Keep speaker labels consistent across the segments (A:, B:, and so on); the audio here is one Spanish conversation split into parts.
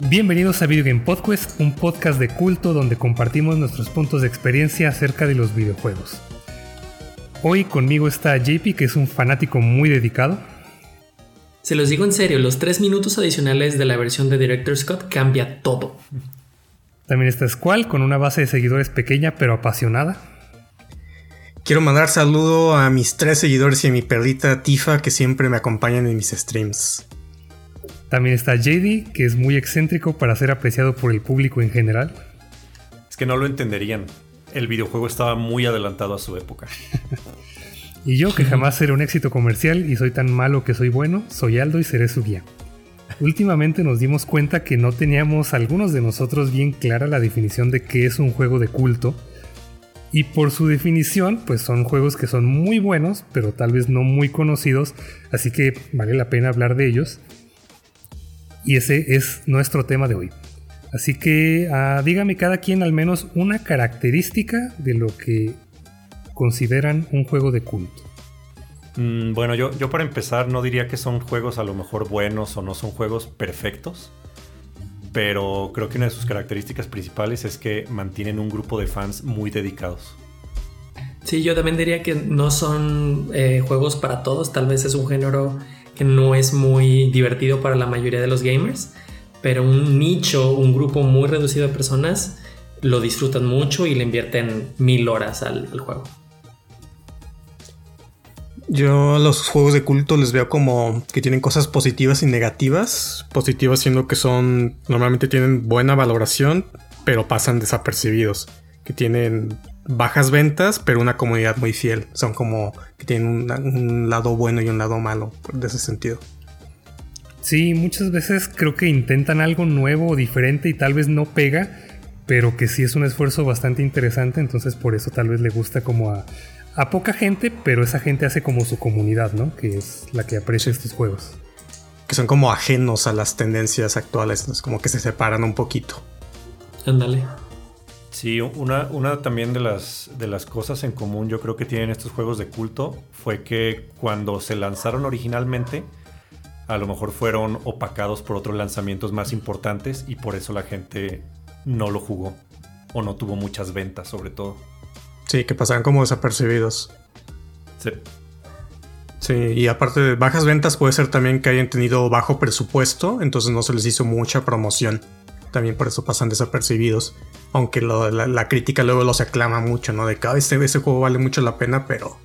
A: Bienvenidos a Video Game Podcast, un podcast de culto donde compartimos nuestros puntos de experiencia acerca de los videojuegos. Hoy conmigo está JP, que es un fanático muy dedicado.
B: Se los digo en serio, los tres minutos adicionales de la versión de Director Scott cambia todo.
A: También está Squall, con una base de seguidores pequeña pero apasionada.
C: Quiero mandar saludo a mis tres seguidores y a mi perrita Tifa que siempre me acompañan en mis streams.
A: También está JD, que es muy excéntrico para ser apreciado por el público en general.
D: Es que no lo entenderían. El videojuego estaba muy adelantado a su época.
A: y yo, que jamás seré un éxito comercial y soy tan malo que soy bueno, soy Aldo y seré su guía. Últimamente nos dimos cuenta que no teníamos algunos de nosotros bien clara la definición de qué es un juego de culto. Y por su definición, pues son juegos que son muy buenos, pero tal vez no muy conocidos, así que vale la pena hablar de ellos y ese es nuestro tema de hoy. Así que uh, dígame cada quien al menos una característica de lo que consideran un juego de culto.
D: Mm, bueno, yo, yo para empezar no diría que son juegos a lo mejor buenos o no son juegos perfectos, pero creo que una de sus características principales es que mantienen un grupo de fans muy dedicados.
B: Sí, yo también diría que no son eh, juegos para todos, tal vez es un género no es muy divertido para la mayoría de los gamers, pero un nicho, un grupo muy reducido de personas lo disfrutan mucho y le invierten mil horas al, juego.
C: Yo los juegos de culto les veo como que tienen cosas positivas y negativas. Positivas siendo que son, normalmente tienen buena valoración, pero pasan desapercibidos. Que tienen bajas ventas, pero una comunidad muy fiel. Son como que tienen un, lado bueno y un lado malo de ese sentido.
A: Sí, muchas veces creo que intentan algo nuevo o diferente y tal vez no pega, pero que sí es un esfuerzo bastante interesante, entonces por eso tal vez le gusta como a, a poca gente, pero esa gente hace como su comunidad, ¿no? Que es la que aprecia estos juegos.
C: Que son como ajenos a las tendencias actuales, es como que se separan un poquito.
B: Ándale.
D: Sí, una, una también de las, de las cosas en común yo creo que tienen estos juegos de culto fue que cuando se lanzaron originalmente, a lo mejor fueron opacados por otros lanzamientos más importantes y por eso la gente no lo jugó o no tuvo muchas ventas sobre todo.
C: Sí, que pasaban como desapercibidos.
D: Sí.
C: Sí, y aparte de bajas ventas puede ser también que hayan tenido bajo presupuesto, entonces no se les hizo mucha promoción también por eso pasan desapercibidos. Aunque la, crítica luego los aclama mucho, ¿no? De que este, ese juego vale mucho la pena, pero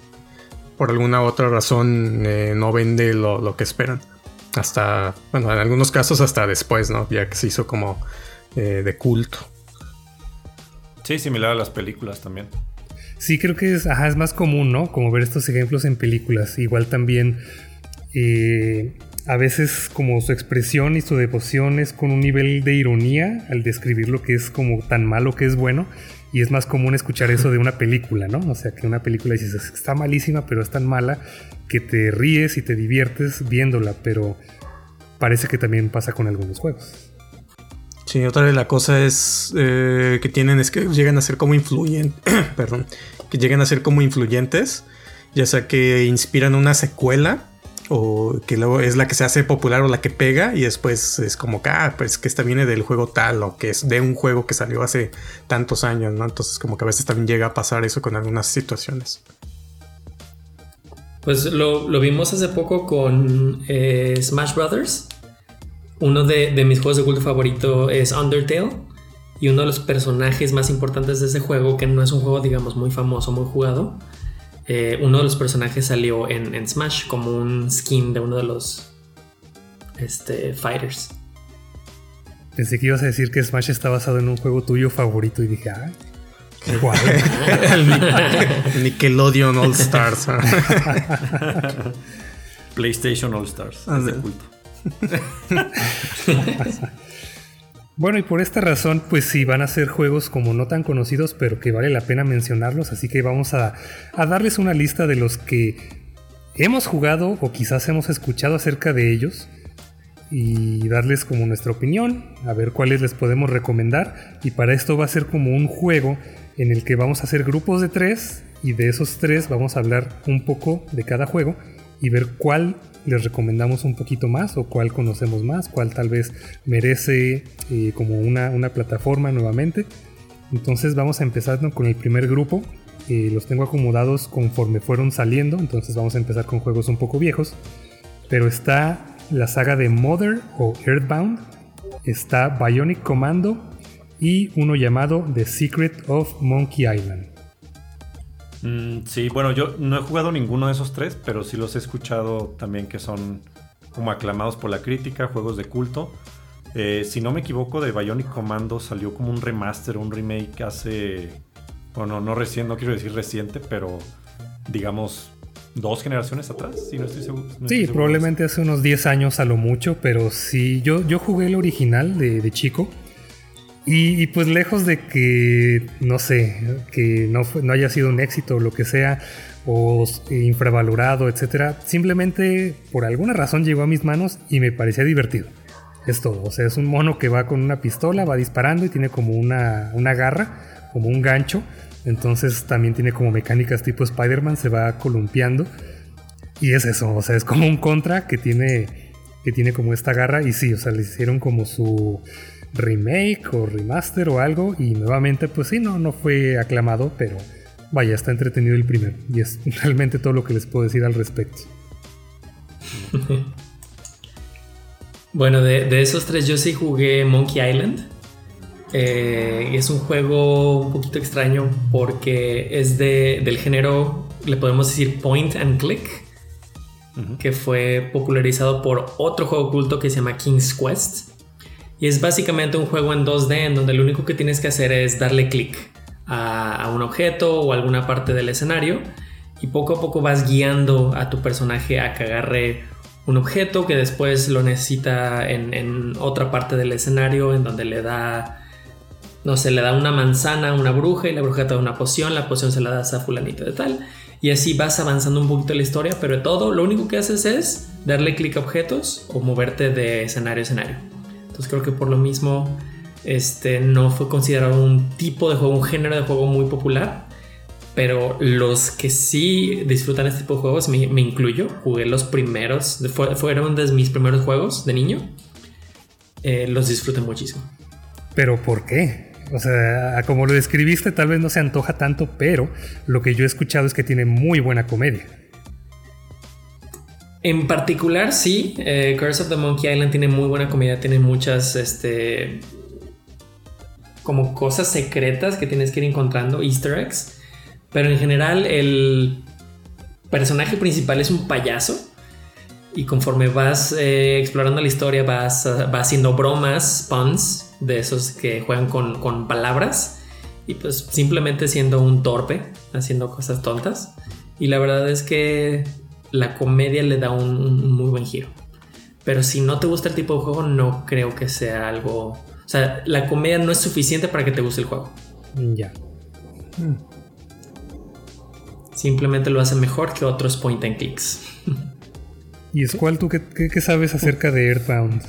C: por alguna otra razón eh, no vende lo, que esperan. Hasta, bueno, en algunos casos hasta después, ¿no? Ya que se hizo como eh, de culto.
D: Sí, similar a las películas también.
A: Sí, creo que es, es más común, ¿no? Como ver estos ejemplos en películas. Igual también eh, a veces como su expresión y su devoción es con un nivel de ironía al describir lo que es como tan malo que es bueno. Y es más común escuchar eso de una película, ¿no? O sea, que una película dices, está malísima, pero es tan mala que te ríes y te diviertes viéndola, pero parece que también pasa con algunos juegos.
C: Sí, otra vez la cosa es eh, que tienen, es que llegan a ser como influyentes, perdón, que llegan a ser como influyentes, ya sea que inspiran una secuela o que luego es la que se hace popular o la que pega y después es como que, ah, pues que esta viene del juego tal o que es de un juego que salió hace tantos años, ¿no? Entonces como que a veces también llega a pasar eso con algunas situaciones.
B: Pues lo, vimos hace poco con eh, Smash Brothers. Uno de, de mis juegos de culto favorito es Undertale. Y uno de los personajes más importantes de ese juego, que no es un juego, digamos, muy famoso, muy jugado, eh, uno de los personajes salió en, Smash como un skin de uno de los este, fighters.
A: Pensé que ibas a decir que Smash está basado en un juego tuyo favorito y dije, ah,
C: igual. Nickelodeon All Stars.
D: PlayStation All Stars. Ah, de culto.
A: Bueno, y por esta razón, pues sí, van a ser juegos como no tan conocidos, pero que vale la pena mencionarlos, así que vamos a, darles una lista de los que hemos jugado o quizás hemos escuchado acerca de ellos y darles como nuestra opinión, a ver cuáles les podemos recomendar. Y para esto va a ser como un juego en el que vamos a hacer grupos de tres y de esos tres vamos a hablar un poco de cada juego y ver cuál les recomendamos un poquito más o cuál conocemos más, cuál tal vez merece eh, como una, una, plataforma nuevamente. Entonces vamos a empezar con el primer grupo. Eh, los tengo acomodados conforme fueron saliendo, entonces vamos a empezar con juegos un poco viejos. Pero está la saga de Mother o Earthbound, está Bionic Commando y uno llamado The Secret of Monkey Island.
D: Mm, sí, bueno, yo no he jugado ninguno de esos tres, pero sí los he escuchado también que son como aclamados por la crítica, juegos de culto. Eh, si no me equivoco, de Bionic Commando salió como un remaster, un remake hace. Bueno, no recién, no quiero decir reciente, pero digamos dos generaciones atrás, si no estoy seguro.
A: sí, probablemente hace unos 10 años a lo mucho, pero sí, yo, yo jugué el original de chico y, pues lejos de que, no sé, que no, no haya sido un éxito o lo que sea, o infravalorado, etcétera, simplemente por alguna razón llegó a mis manos y me parecía divertido. Es todo. O sea, es un mono que va con una pistola, va disparando y tiene como una, una garra, como un gancho. Entonces también tiene como mecánicas tipo Spider-Man, se va columpiando. Y es eso, o sea, es como un contra que tiene, que tiene como esta garra. Y sí, o sea, le hicieron como su remake o remaster o algo y nuevamente pues sí, no, no fue aclamado, pero vaya, está entretenido el primero y es realmente todo lo que les puedo decir al respecto.
B: bueno, de, esos tres yo sí jugué Monkey Island. Eh, y es un juego un poquito extraño porque es de, del género, le podemos decir point and click, que fue popularizado por otro juego oculto que se llama King's Quest. Y es básicamente un juego en 2D en donde lo único que tienes que hacer es darle clic a, un objeto o alguna parte del escenario y poco a poco vas guiando a tu personaje a que agarre un objeto que después lo necesita en, otra parte del escenario en donde le da, no sé, le da una manzana a una bruja y la bruja te da una poción, la poción se la das a fulanito de tal. Y así vas avanzando un poquito la historia, pero todo lo único que haces es darle clic a objetos o moverte de escenario a escenario. Entonces creo que por lo mismo este, no fue considerado un tipo de juego, un género de juego muy popular. Pero los que sí disfrutan este tipo de juegos, me, incluyo, jugué los primeros, fueron de mis primeros juegos de niño, eh, los disfruté muchísimo.
A: ¿Pero por qué? O sea, como lo describiste, tal vez no se antoja tanto, pero lo que yo he escuchado es que tiene muy buena comedia.
B: En particular, sí, eh, Curse of the Monkey Island tiene muy buena comedia, tiene muchas, este, como cosas secretas que tienes que ir encontrando, easter eggs. Pero en general el personaje principal es un payaso. Y conforme vas eh, explorando la historia, vas, haciendo bromas, puns, de esos que juegan con, con palabras. Y pues simplemente siendo un torpe, haciendo cosas tontas. Y la verdad es que la comedia le da un, muy buen giro. Pero si no te gusta el tipo de juego, no creo que sea algo. O sea, la comedia no es suficiente para que te guste el juego.
A: Ya.
B: Simplemente lo hace mejor que otros point and clicks.
A: ¿Y es cuál tú qué, qué sabes acerca de Earthbound?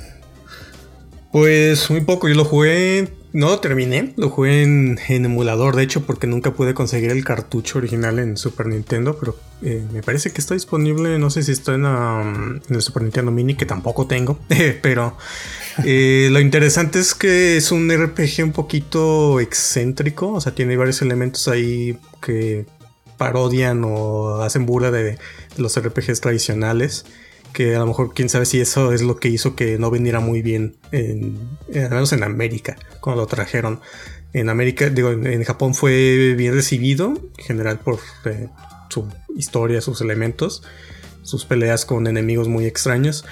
C: Pues muy poco, yo lo jugué no lo terminé, lo jugué en, emulador, de hecho, porque nunca pude conseguir el cartucho original en Super Nintendo, pero eh, me parece que está disponible, no sé si está en, um, el Super Nintendo Mini, que tampoco tengo, pero eh, lo interesante es que es un RPG un poquito excéntrico, o sea, tiene varios elementos ahí que parodian o hacen burla de los RPGs tradicionales que a lo mejor quién sabe si eso es lo que hizo que no vendiera muy bien, en, al menos en América, cuando lo trajeron. En América, digo, en, Japón fue bien recibido, en general por eh, su historia, sus elementos, sus peleas con enemigos muy extraños.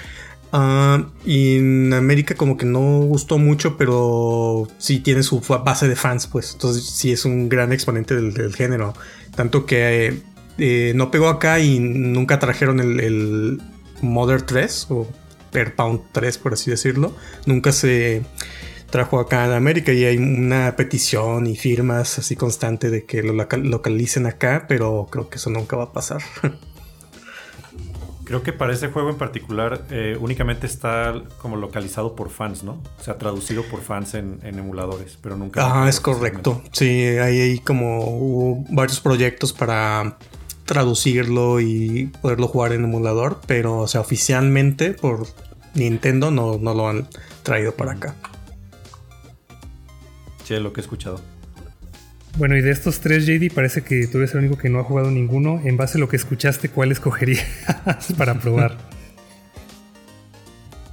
C: Ah, y en América como que no gustó mucho, pero sí tiene su base de fans, pues. Entonces sí es un gran exponente del, género. Tanto que eh, no pegó acá y nunca trajeron el, Mother 3 o Airbound 3 por así decirlo, nunca se trajo acá en América y hay una petición y firmas así constante de que lo localicen acá, pero creo que eso nunca va a pasar.
D: Creo que para ese juego en particular eh, únicamente está como localizado por fans, ¿no? O sea, traducido por fans en, emuladores, pero nunca...
C: Ah, es correcto. Sí, hay, hay como hubo varios proyectos para traducirlo y poderlo jugar en emulador, pero o sea, oficialmente por Nintendo no, no lo han traído para acá.
D: Sí, lo que he escuchado.
A: Bueno, y de estos tres, JD, parece que tú eres el único que no ha jugado ninguno. En base a lo que escuchaste, ¿cuál escogerías para probar?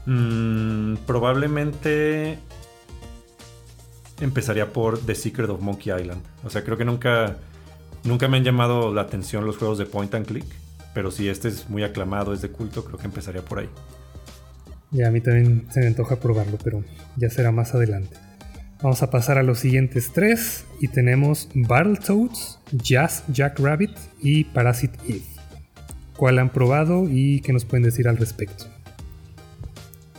D: Mm, probablemente empezaría por The Secret of Monkey Island. O sea, creo que nunca, nunca me han llamado la atención los juegos de point and click. Pero si este es muy aclamado, es de culto, creo que empezaría por ahí.
A: Ya, a mí también se me antoja probarlo, pero ya será más adelante. Vamos a pasar a los siguientes tres y tenemos Battletoads, Jazz Jackrabbit y Parasite Eve. ¿Cuál han probado y qué nos pueden decir al respecto?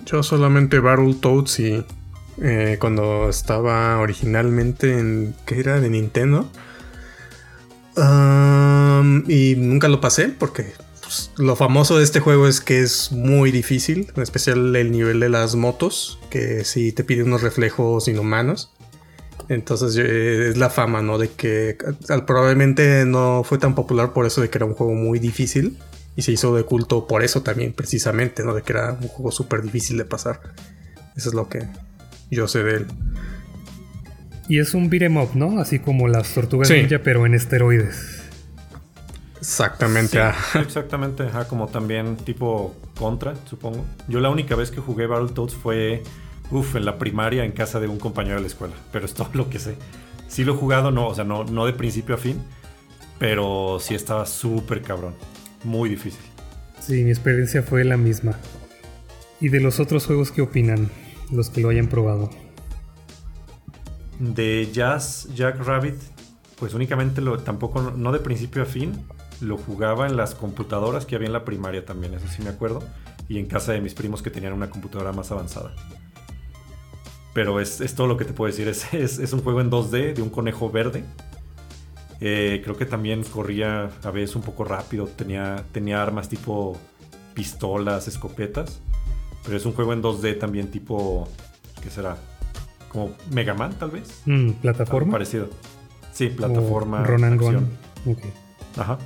C: Yo solamente Battletoads y eh, cuando estaba originalmente en. ¿Qué era? De Nintendo. Y nunca lo pasé porque pues, lo famoso de este juego es que es muy difícil, en especial el nivel de las motos, que si te pide unos reflejos inhumanos. Entonces eh, es la fama, ¿no? De que probablemente no fue tan popular por eso de que era un juego muy difícil. Y se hizo de culto por eso también, precisamente, ¿no? De que era un juego súper difícil de pasar. Eso es lo que yo sé de él.
A: Y es un beat'em up, ¿no? Así como las tortugas ninja, pero en esteroides.
C: Exactamente.
D: Ah. exactamente, como también tipo contra, supongo. Yo la única vez que jugué Battletoads fue, uff, en la primaria en casa de un compañero de la escuela, pero es todo lo que sé. Sí lo he jugado, no, o sea, no, no de principio a fin, pero sí estaba súper cabrón, muy difícil.
A: Sí, mi experiencia fue la misma. ¿Y de los otros juegos qué opinan? los que lo hayan probado.
D: De Jazz Jack Rabbit, pues únicamente lo, tampoco, no de principio a fin, lo jugaba en las computadoras que había en la primaria también, eso sí me acuerdo, y en casa de mis primos que tenían una computadora más avanzada. Pero es, todo lo que te puedo decir, es, es, un juego en 2D de un conejo verde. Eh, creo que también corría a veces un poco rápido, tenía, tenía armas tipo pistolas, escopetas. Pero es un juego en 2D también tipo... ¿Qué será? Como Mega Man tal vez.
A: Mm, ¿Plataforma?
D: parecido. Sí, plataforma.
A: Ronan. Ok.
D: Ajá.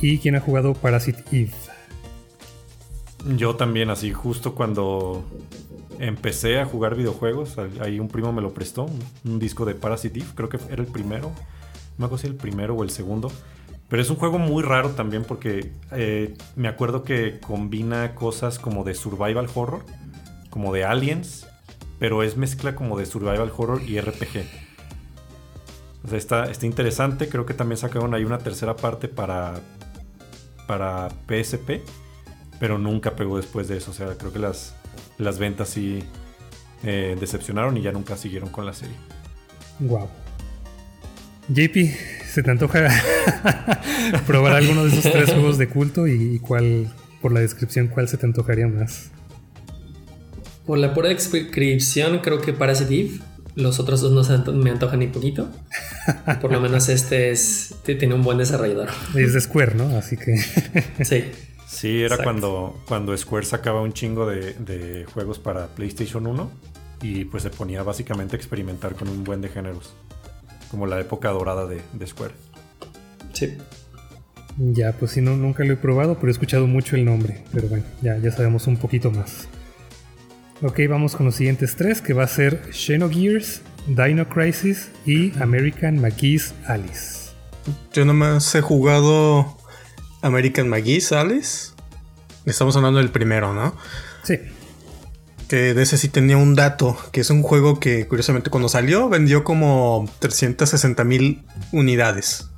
A: ¿Y quién ha jugado Parasite Eve?
D: Yo también, así, justo cuando empecé a jugar videojuegos, ahí un primo me lo prestó, un, disco de Parasite Eve, creo que era el primero, no me acuerdo si el primero o el segundo, pero es un juego muy raro también porque eh, me acuerdo que combina cosas como de survival horror, como de aliens, pero es mezcla como de survival horror y RPG. O sea, está, está interesante. Creo que también sacaron ahí una tercera parte para, para PSP, pero nunca pegó después de eso. O sea, creo que las, las ventas sí eh, decepcionaron y ya nunca siguieron con la serie.
A: Wow. JP, ¿se te antoja probar alguno de esos tres juegos de culto y cuál, por la descripción, cuál se te antojaría más?
B: Por la pura descripción, creo que Parasite Eve. Los otros dos no me antojan ni poquito. Por lo menos este es tiene un buen desarrollador.
A: Es de Square, ¿no? Así que.
B: sí.
D: Sí, era cuando, cuando Square sacaba un chingo de, de, juegos para PlayStation 1 y pues se ponía básicamente a experimentar con un buen de géneros como la época dorada de, Square.
B: Sí.
A: Ya, pues sí, no, nunca lo he probado, pero he escuchado mucho el nombre. Pero bueno, ya, ya sabemos un poquito más. Ok, vamos con los siguientes tres, que va a ser Xenogears, Dino Crisis y American McGee's Alice.
C: Yo nomás he jugado American McGee's Alice. Estamos hablando del primero, ¿no?
A: Sí
C: que de ese sí tenía un dato, que es un juego que curiosamente cuando salió vendió como 360 mil unidades.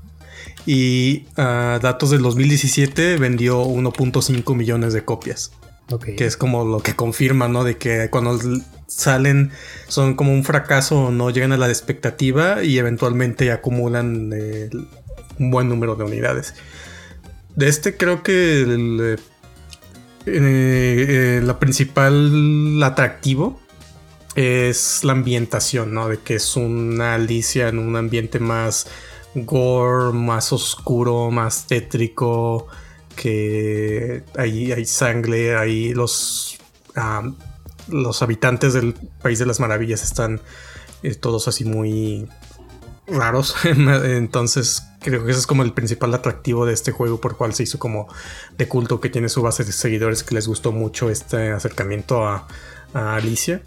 C: Y uh, datos del 2017 vendió 1.5 millones de copias. Que es como lo que confirma, ¿no? De que cuando salen son como un fracaso, no llegan a la expectativa y eventualmente acumulan eh, un buen número de unidades. De este creo que el, eh, la principal atractivo es la ambientación, ¿no? De que es una Alicia en un ambiente más gore, más oscuro, más tétrico, que ahí hay sangre, ahí los, los habitantes del País de las Maravillas están eh, todos así muy raros. Entonces Creo que ese es como el principal atractivo de este juego, por cual se hizo como de culto, que tiene su base de seguidores que les gustó mucho este acercamiento a, Alicia.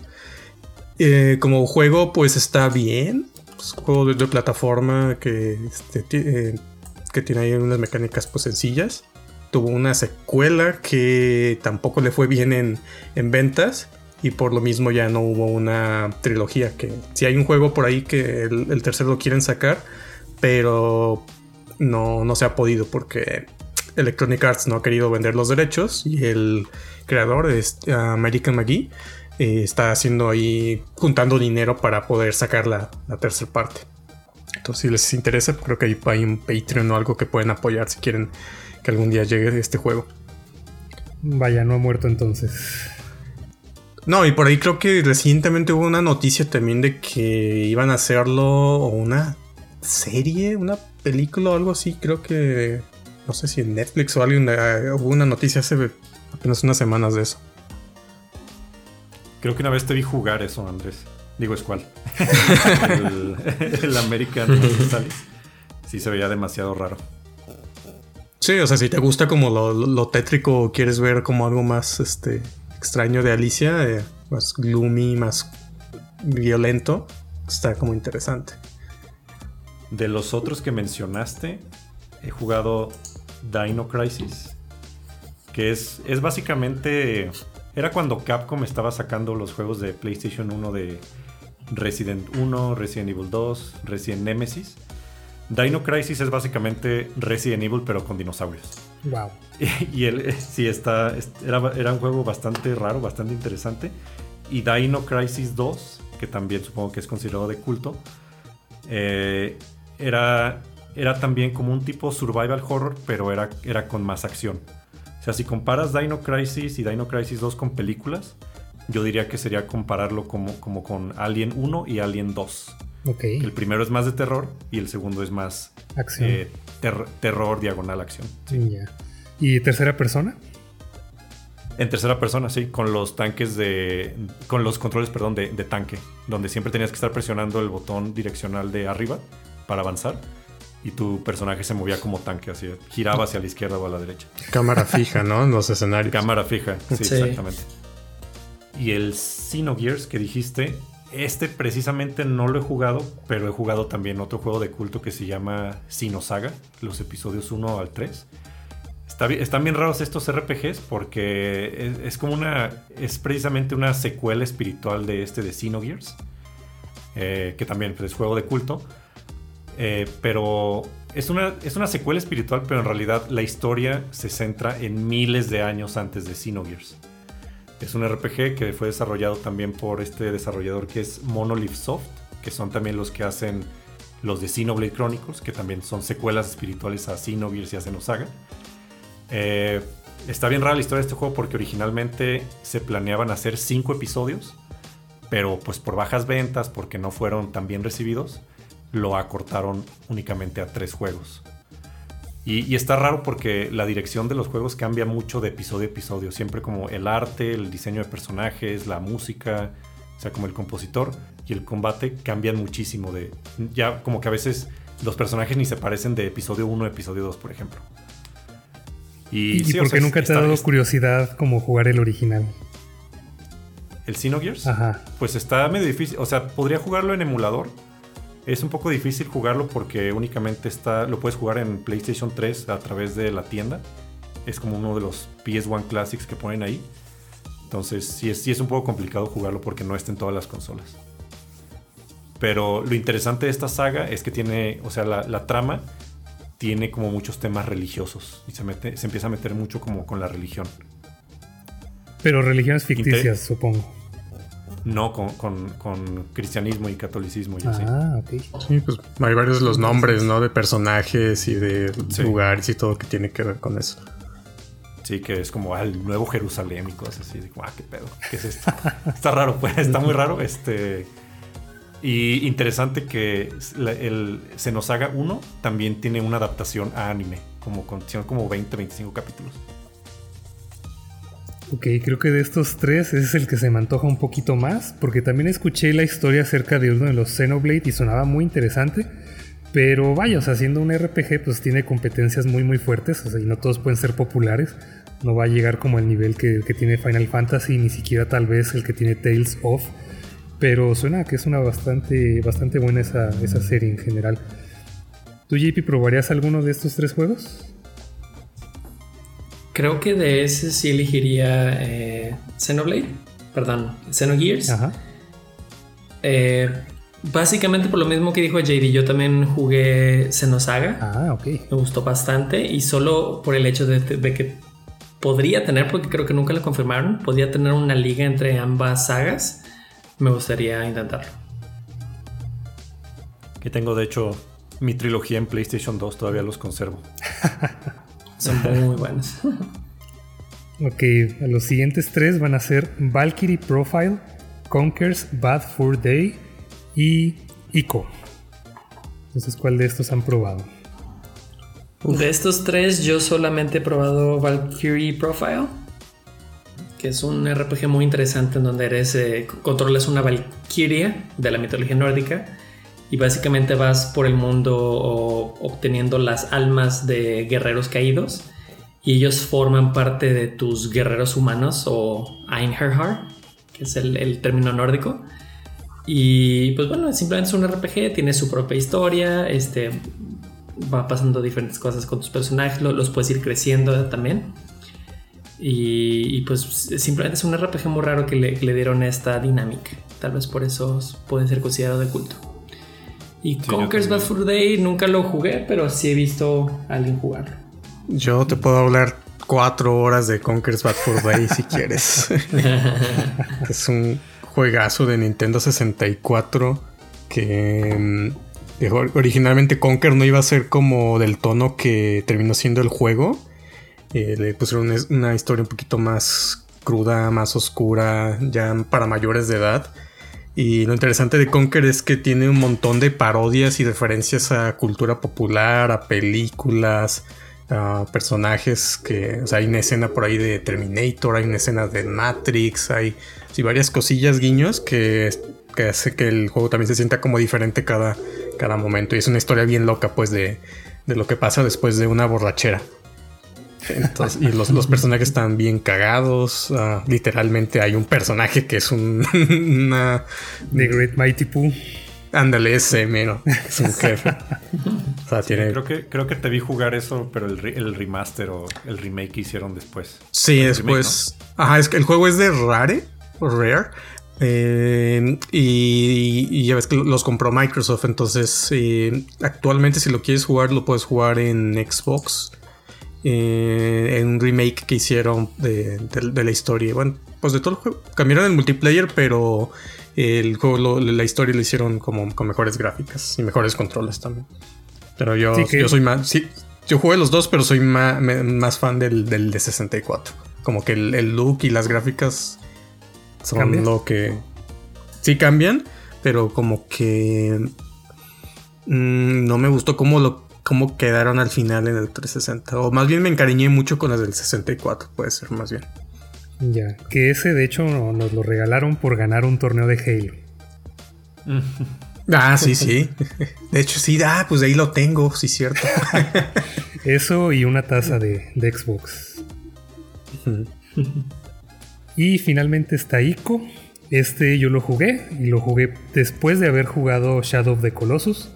C: Eh, como juego, pues está bien. Es un juego de, plataforma que, este, eh, que tiene ahí unas mecánicas pues sencillas. Tuvo una secuela que tampoco le fue bien en, en ventas y por lo mismo ya no hubo una trilogía. Que si hay un juego por ahí que el, tercero lo quieren sacar, pero no, no se ha podido porque Electronic Arts no ha querido vender los derechos y el creador, es American McGee, eh, está haciendo ahí, juntando dinero para poder sacar la, tercera parte. Entonces, si les interesa, creo que hay un Patreon o algo que pueden apoyar si quieren que algún día llegue este juego.
A: Vaya, no ha muerto entonces.
C: No, y por ahí creo que recientemente hubo una noticia también de que iban a hacerlo una serie, una película o algo así. Creo que no sé si en Netflix o alguien eh, hubo una noticia hace apenas unas semanas de eso.
D: Creo que una vez te vi jugar eso, Andrés. Digo, es cuál. el, American Sí, se veía demasiado raro.
C: Sí, o sea, si te gusta como lo, lo tétrico o quieres ver como algo más este extraño de Alicia, eh, más gloomy, más violento, está como interesante.
D: De los otros que mencionaste, he jugado Dino Crisis, que es, es básicamente... Era cuando Capcom estaba sacando los juegos de PlayStation 1 de Resident 1, Resident Evil 2, Resident Nemesis. Dino Crisis es básicamente Resident Evil pero con dinosaurios.
A: Wow.
D: Y, él sí está, era, era, un juego bastante raro, bastante interesante. Y Dino Crisis 2, que también supongo que es considerado de culto, eh, era, era también como un tipo survival horror, pero era, era con más acción. O sea, si comparas Dino Crisis y Dino Crisis 2 con películas, yo diría que sería compararlo como, como con Alien 1 y Alien 2.
A: Okay.
D: El primero es más de terror y el segundo es más
A: acción. Eh,
D: terror diagonal acción.
A: ¿Y tercera persona?
D: En tercera persona, sí, con los tanques de. con los controles, perdón, de, tanque. Donde siempre tenías que estar presionando el botón direccional de arriba para avanzar. Y tu personaje se movía como tanque, así, giraba hacia la izquierda o a la derecha.
C: Cámara fija, ¿no? En los escenarios.
D: Cámara fija, sí, exactamente. Y el Xenogears que dijiste, este precisamente no lo he jugado, pero he jugado también otro juego de culto que se llama Sinosaga, los episodios 1 al 3 están bien raros estos RPGs porque es, como una. Es precisamente una secuela espiritual de este de Xenogears. Eh, que también pues, es juego de culto. Eh, pero es una, es una secuela espiritual, pero en realidad la historia se centra en miles de años antes de Xenogears. Es un RPG que fue desarrollado también por este desarrollador que es Monolith Soft, que son también los que hacen los de Xenoblade Chronicles, que también son secuelas espirituales a Xenogears y a Xenosaga. Eh, está bien rara la historia de este juego porque originalmente se planeaban hacer cinco episodios, pero pues por bajas ventas, porque no fueron tan bien recibidos, lo acortaron únicamente a tres juegos. Y, está raro porque la dirección de los juegos cambia mucho de episodio a episodio, siempre como el arte, el diseño de personajes, la música, o sea, como el compositor y el combate cambian muchísimo de... Ya como que a veces los personajes ni se parecen de episodio 1 a episodio 2, por ejemplo.
A: ¿Y, por qué nunca te ha dado curiosidad como jugar el original?
D: ¿El Xenogears?
A: Ajá.
D: Pues está medio difícil. O sea, podría jugarlo en emulador. Es un poco difícil jugarlo porque únicamente está. Lo puedes jugar en PlayStation 3 a través de la tienda. Es como uno de los PS1 Classics que ponen ahí. Entonces, sí es, sí es un poco complicado jugarlo porque no está en todas las consolas. Pero lo interesante de esta saga es que tiene. O sea, la, la trama tiene como muchos temas religiosos y se, mete, se empieza a meter mucho como con la religión.
A: Pero religiones ficticias, supongo.
D: No, con, cristianismo y catolicismo y
A: ah, ok.
C: Sí, pues hay varios de los nombres, ¿no? De personajes y de lugares y todo que tiene que ver con eso.
D: Sí, que es como el nuevo Jerusalén y cosas así. ah, qué pedo, ¿qué es esto? está raro, pues, está muy raro. Este. Y interesante que el Xenosaga 1 también tiene una adaptación a anime, como con como 20, 25 capítulos.
A: Ok, creo que de estos tres es el que se me antoja un poquito más, porque también escuché la historia acerca de uno de los Xenoblade y sonaba muy interesante, Pero vaya, o sea, siendo un RPG, pues tiene competencias muy muy fuertes, o sea, y no todos pueden ser populares. No va a llegar como al nivel que, que tiene Final Fantasy, ni siquiera tal vez el que tiene Tales of. Pero suena que es una bastante, bastante buena esa, esa serie en general. ¿Tú, JP, probarías alguno de estos tres juegos?
B: Creo que de ese sí elegiría eh, Xenoblade, perdón, Xenogears. Ajá. Eh, básicamente por lo mismo que dijo JD, yo también jugué Xenosaga.
A: Ah, ok.
B: Me gustó bastante y solo por el hecho de, de que podría tener, porque creo que nunca lo confirmaron, podría tener una liga entre ambas sagas, me gustaría intentarlo.
D: Que tengo de hecho mi trilogía en PlayStation 2, todavía los conservo.
B: Son muy buenos.
A: ok, los siguientes tres van a ser Valkyrie Profile, Conquers Bad Fur Day y Ico. Entonces, ¿cuál de estos han probado?
B: De estos tres, yo solamente he probado Valkyrie Profile, que es un RPG muy interesante en donde eres, eh, controlas una Valkyria de la mitología nórdica y básicamente vas por el mundo obteniendo las almas de guerreros caídos y ellos forman parte de tus guerreros humanos o Einherjar, que es el, término nórdico. Y pues bueno, simplemente es un RPG, tiene su propia historia, este, va pasando diferentes cosas con tus personajes, los, puedes ir creciendo también. Y, pues simplemente es un RPG muy raro que le, que le dieron esta dinámica. Tal vez por eso puede ser considerado de culto. Y Conker's Bad Fur Day nunca lo jugué, pero sí he visto a alguien jugarlo.
C: Yo te puedo hablar cuatro horas de Conker's Bad Fur Day si quieres. es un juegazo de Nintendo 64 que mm, originalmente Conker no iba a ser como del tono que terminó siendo el juego. Eh, le pusieron una historia un poquito más cruda, más oscura, ya para mayores de edad. Y lo interesante de Conker es que tiene un montón de parodias y referencias a cultura popular, a películas, a personajes que. O sea, hay una escena por ahí de Terminator, hay una escena de Matrix, hay varias cosillas, guiños que, que hace que el juego también se sienta como diferente cada, cada momento. Y es una historia bien loca, pues, de, de lo que pasa después de una borrachera y los, personajes están bien cagados. Ah, literalmente hay un personaje que es un. Una.
A: The Great Mighty Pooh.
C: Ándale, ese, mero. Es un jefe.
D: o sea, tiene... creo, que, creo que te vi jugar eso, pero el, remaster o el remake que hicieron después.
C: Sí, después. Ajá, es que el juego es de Rare. O Rare. Eh, y, ya ves que los compró Microsoft. Entonces, eh, actualmente, si lo quieres jugar, lo puedes jugar en Xbox eh, en un remake que hicieron de, la historia. Bueno, pues de todo el juego. Cambiaron el multiplayer, pero el juego, la historia lo hicieron como con mejores gráficas y mejores controles también. Pero yo, yo soy más. Sí, yo jugué los dos, pero soy más, fan del, de 64. Como que el, look y las gráficas son lo que. Sí cambian, pero como que. Mm, no me gustó cómo lo cómo quedaron al final en el 360. O más bien me encariñé mucho con las del 64, puede ser más bien.
A: Ya, que ese de hecho nos lo regalaron por ganar un torneo de Halo.
C: ah, sí, sí. De hecho, sí, ah, pues de ahí lo tengo, sí, cierto.
A: Eso y una taza de, de Xbox. y finalmente está Ico. Este yo lo jugué y lo jugué después de haber jugado Shadow of the Colossus.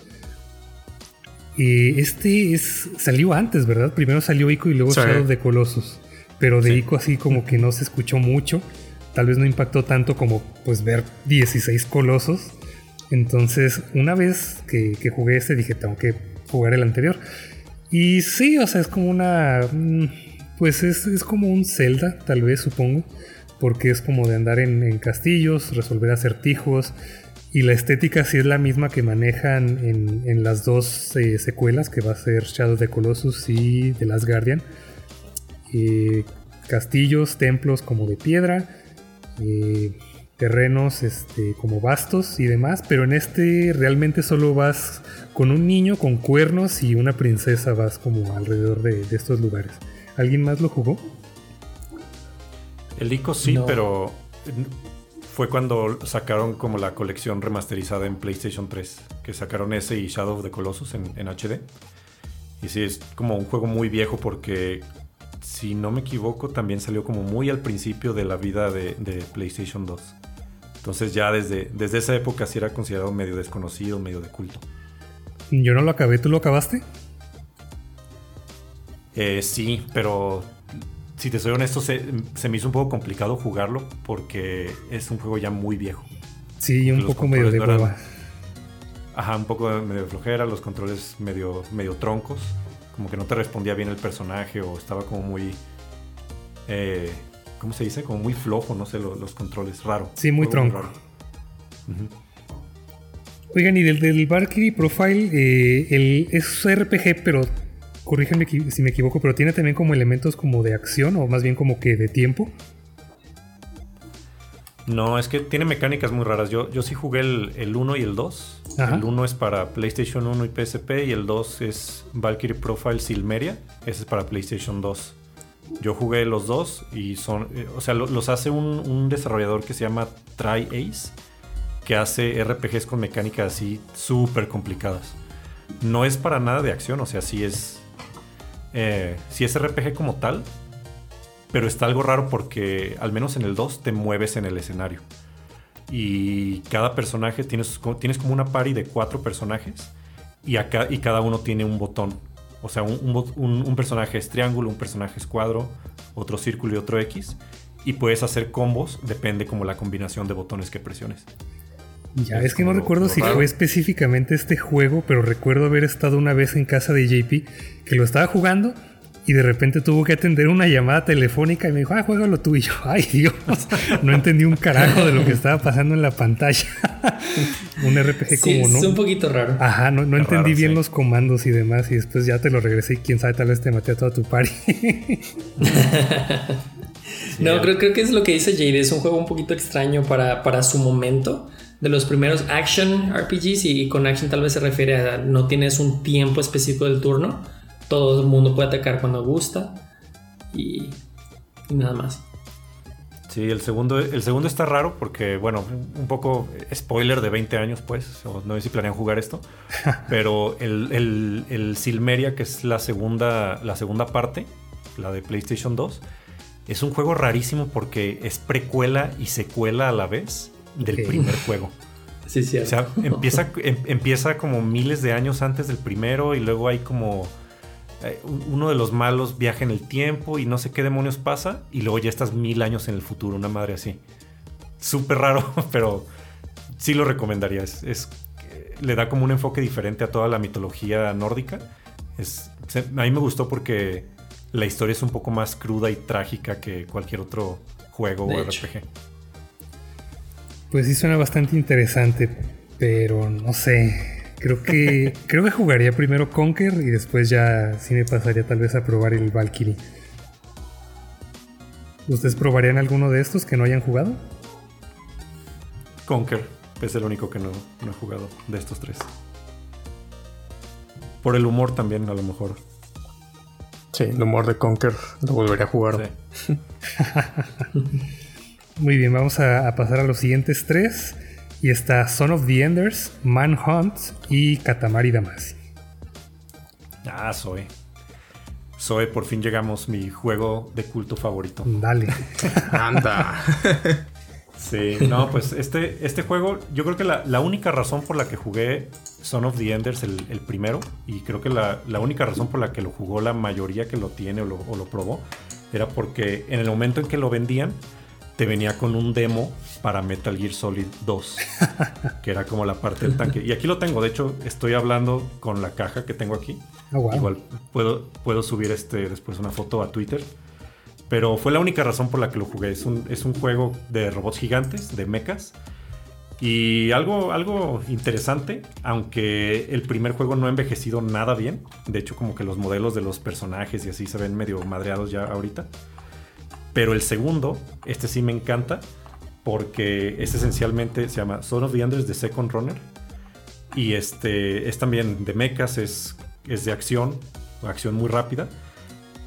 A: Este es, salió antes, ¿verdad? Primero salió Ico y luego Shadow of the Colossus pero de Ico así como que no se escuchó mucho. Tal vez no impactó tanto como pues ver 16 colosos. Entonces, una vez que, jugué este, dije, tengo que jugar el anterior. Y sí, o sea, es como una... Mm, pues es, como un Zelda, tal vez, supongo. Porque es como de andar en, castillos, resolver acertijos. Y la estética sí es la misma que manejan en, las dos eh, secuelas, que va a ser Shadow of the Colossus y The Last Guardian. Eh, castillos, templos como de piedra, eh, terrenos este, como vastos y demás, pero en este realmente solo vas con un niño con cuernos y una princesa, vas como alrededor de, estos lugares. ¿Alguien más lo jugó?
D: El ICO sí, pero fue cuando sacaron como la colección remasterizada en PlayStation 3, que sacaron ese y Shadow of the Colossus en, en HD. Y sí, es como un juego muy viejo porque, si no me equivoco, también salió como muy al principio de la vida de, de PlayStation 2. Entonces ya desde, desde esa época sí era considerado medio desconocido, medio de culto.
A: Yo no lo acabé, ¿tú lo acabaste?
D: Eh, sí, pero si te soy honesto, se, se, me hizo un poco complicado jugarlo porque es un juego ya muy viejo.
A: Sí, un poco medio de no eran,
D: Ajá, un poco medio de flojera, los controles medio, medio troncos. Como que no te respondía bien el personaje o estaba como muy... Eh, ¿Cómo se dice? Como muy flojo, no sé, los, los controles, raro.
A: Sí, muy tronco. Uh -huh. Oigan, y del, del Valkyrie Profile, eh, el, es RPG, pero corrígeme si me equivoco, pero tiene también como elementos como de acción o más bien como que de tiempo.
D: No, es que tiene mecánicas muy raras. Yo, yo sí jugué el, el 1 y el 2. Ajá. El 1 es para PlayStation 1 y PSP y el 2 es Valkyrie Profile Silmeria. Ese es para PlayStation 2. Yo jugué los dos y son, eh, o sea, lo, los hace un, un, desarrollador que se llama Try Ace, que hace RPGs con mecánicas así súper complicadas. No es para nada de acción, o sea, sí es, eh, sí es RPG como tal, pero está algo raro porque al menos en el 2 te mueves en el escenario. Y cada personaje tienes, como una party de cuatro personajes y, y cada uno tiene un botón. O sea, un, un, un, personaje es triángulo, un personaje es cuadro, otro círculo y otro X. Y puedes hacer combos, depende como la combinación de botones que presiones.
A: Ya, es, es que no recuerdo si raro. fue específicamente este juego, pero recuerdo haber estado una vez en casa de JP que lo estaba jugando y de repente tuvo que atender una llamada telefónica y me dijo, ah, juégalo tú. Y yo, ay Dios, no entendí un carajo de lo que estaba pasando en la pantalla. un RPG
B: sí,
A: como, ¿no?
B: Es un poquito raro.
A: Ajá, no, no entendí raro, bien sí. los comandos y demás. Y después ya te lo regresé y quién sabe, tal vez te maté a toda tu party.
B: no, creo, creo que es lo que dice Jade. Es un juego un poquito extraño para, para su momento de los primeros action RPGs y con action tal vez se refiere a no tienes un tiempo específico del turno, todo el mundo puede atacar cuando gusta y, y, nada más.
D: Sí, el segundo, el segundo está raro porque, bueno, un poco spoiler de 20 años, pues, no sé si planean jugar esto, pero el, el, el, Silmeria, que es la segunda, la segunda parte, la de PlayStation 2, es un juego rarísimo porque es precuela y secuela a la vez del okay. primer juego.
B: Sí, sí.
D: O sea, empieza, em, empieza como miles de años antes del primero y luego hay como eh, uno de los malos viaja en el tiempo y no sé qué demonios pasa y luego ya estás mil años en el futuro, una madre así. Súper raro, pero sí lo recomendaría. Es, es, le da como un enfoque diferente a toda la mitología nórdica. Es, se, a mí me gustó porque la historia es un poco más cruda y trágica que cualquier otro juego
B: de
D: o
B: hecho.
D: RPG.
A: Pues sí suena bastante interesante, pero no sé. Creo que creo que jugaría primero Conker y después ya sí me pasaría tal vez a probar el Valkyrie. ¿Ustedes probarían alguno de estos que no hayan jugado?
D: Conker es el único que no, no he jugado de estos tres. Por el humor también, a lo mejor.
C: Sí, el humor de Conker lo volvería a jugar.
A: Sí. Muy bien, vamos a, a, pasar a los siguientes tres. Y está Son of the Enders, Manhunt y Katamari Damacy.
D: Ah, soy. Soy, por fin llegamos, mi juego de culto favorito.
A: Dale.
C: Anda.
D: sí, no, pues este, este juego, yo creo que la, la, única razón por la que jugué Son of the Enders, el, el primero, y creo que la, la, única razón por la que lo jugó la mayoría que lo tiene o lo, o lo probó, era porque en el momento en que lo vendían, te venía con un demo para Metal Gear Solid 2, que era como la parte del tanque. Y aquí lo tengo, de hecho, estoy hablando con la caja que tengo aquí.
A: Oh, wow.
D: Igual puedo, puedo subir este después una foto a Twitter. Pero fue la única razón por la que lo jugué. Es un, es un juego de robots gigantes, de mechas. Y algo, algo interesante, aunque el primer juego no ha envejecido nada bien. De hecho, como que los modelos de los personajes y así se ven medio madreados ya ahorita. Pero el segundo, este sí me encanta, porque es esencialmente, se llama Son of the Enders de Second Runner. Y este es también de mechas, es, es de acción, acción muy rápida.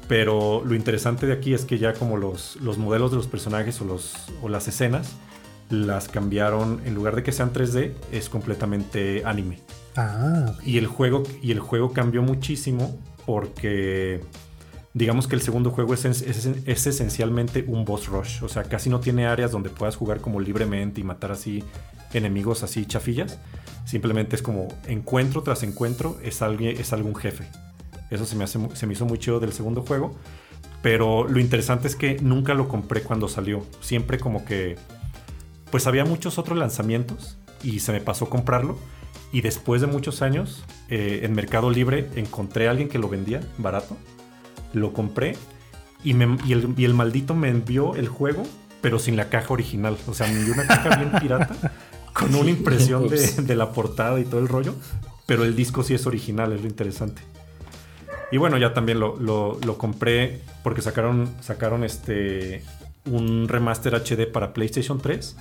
D: Pero lo interesante de aquí es que ya como los, los modelos de los personajes o, los, o las escenas las cambiaron, en lugar de que sean 3D, es completamente anime.
A: Ah,
D: Y el juego, y el juego cambió muchísimo porque digamos que el segundo juego es, es- es esencialmente un boss rush. O sea, casi no tiene áreas donde puedas jugar como libremente y matar así enemigos así chafillas. Simplemente es como encuentro tras encuentro es, alguien, es algún jefe. Eso se me, se me hizo muy chido del segundo juego. Pero lo interesante es que nunca lo compré cuando salió. Siempre como que... Pues había muchos otros lanzamientos y se me pasó comprarlo. Y después de muchos años, eh, en Mercado Libre encontré a alguien que lo vendía barato. Lo compré y, me- y el, y el maldito me envió el juego, pero sin la caja original. O sea, me envió una caja bien pirata con una impresión de, la portada y todo el rollo. Pero el disco sí es original, es lo interesante. Y bueno, ya también lo, lo- lo compré porque sacaron, sacaron este, un remaster HD para PlayStation 3.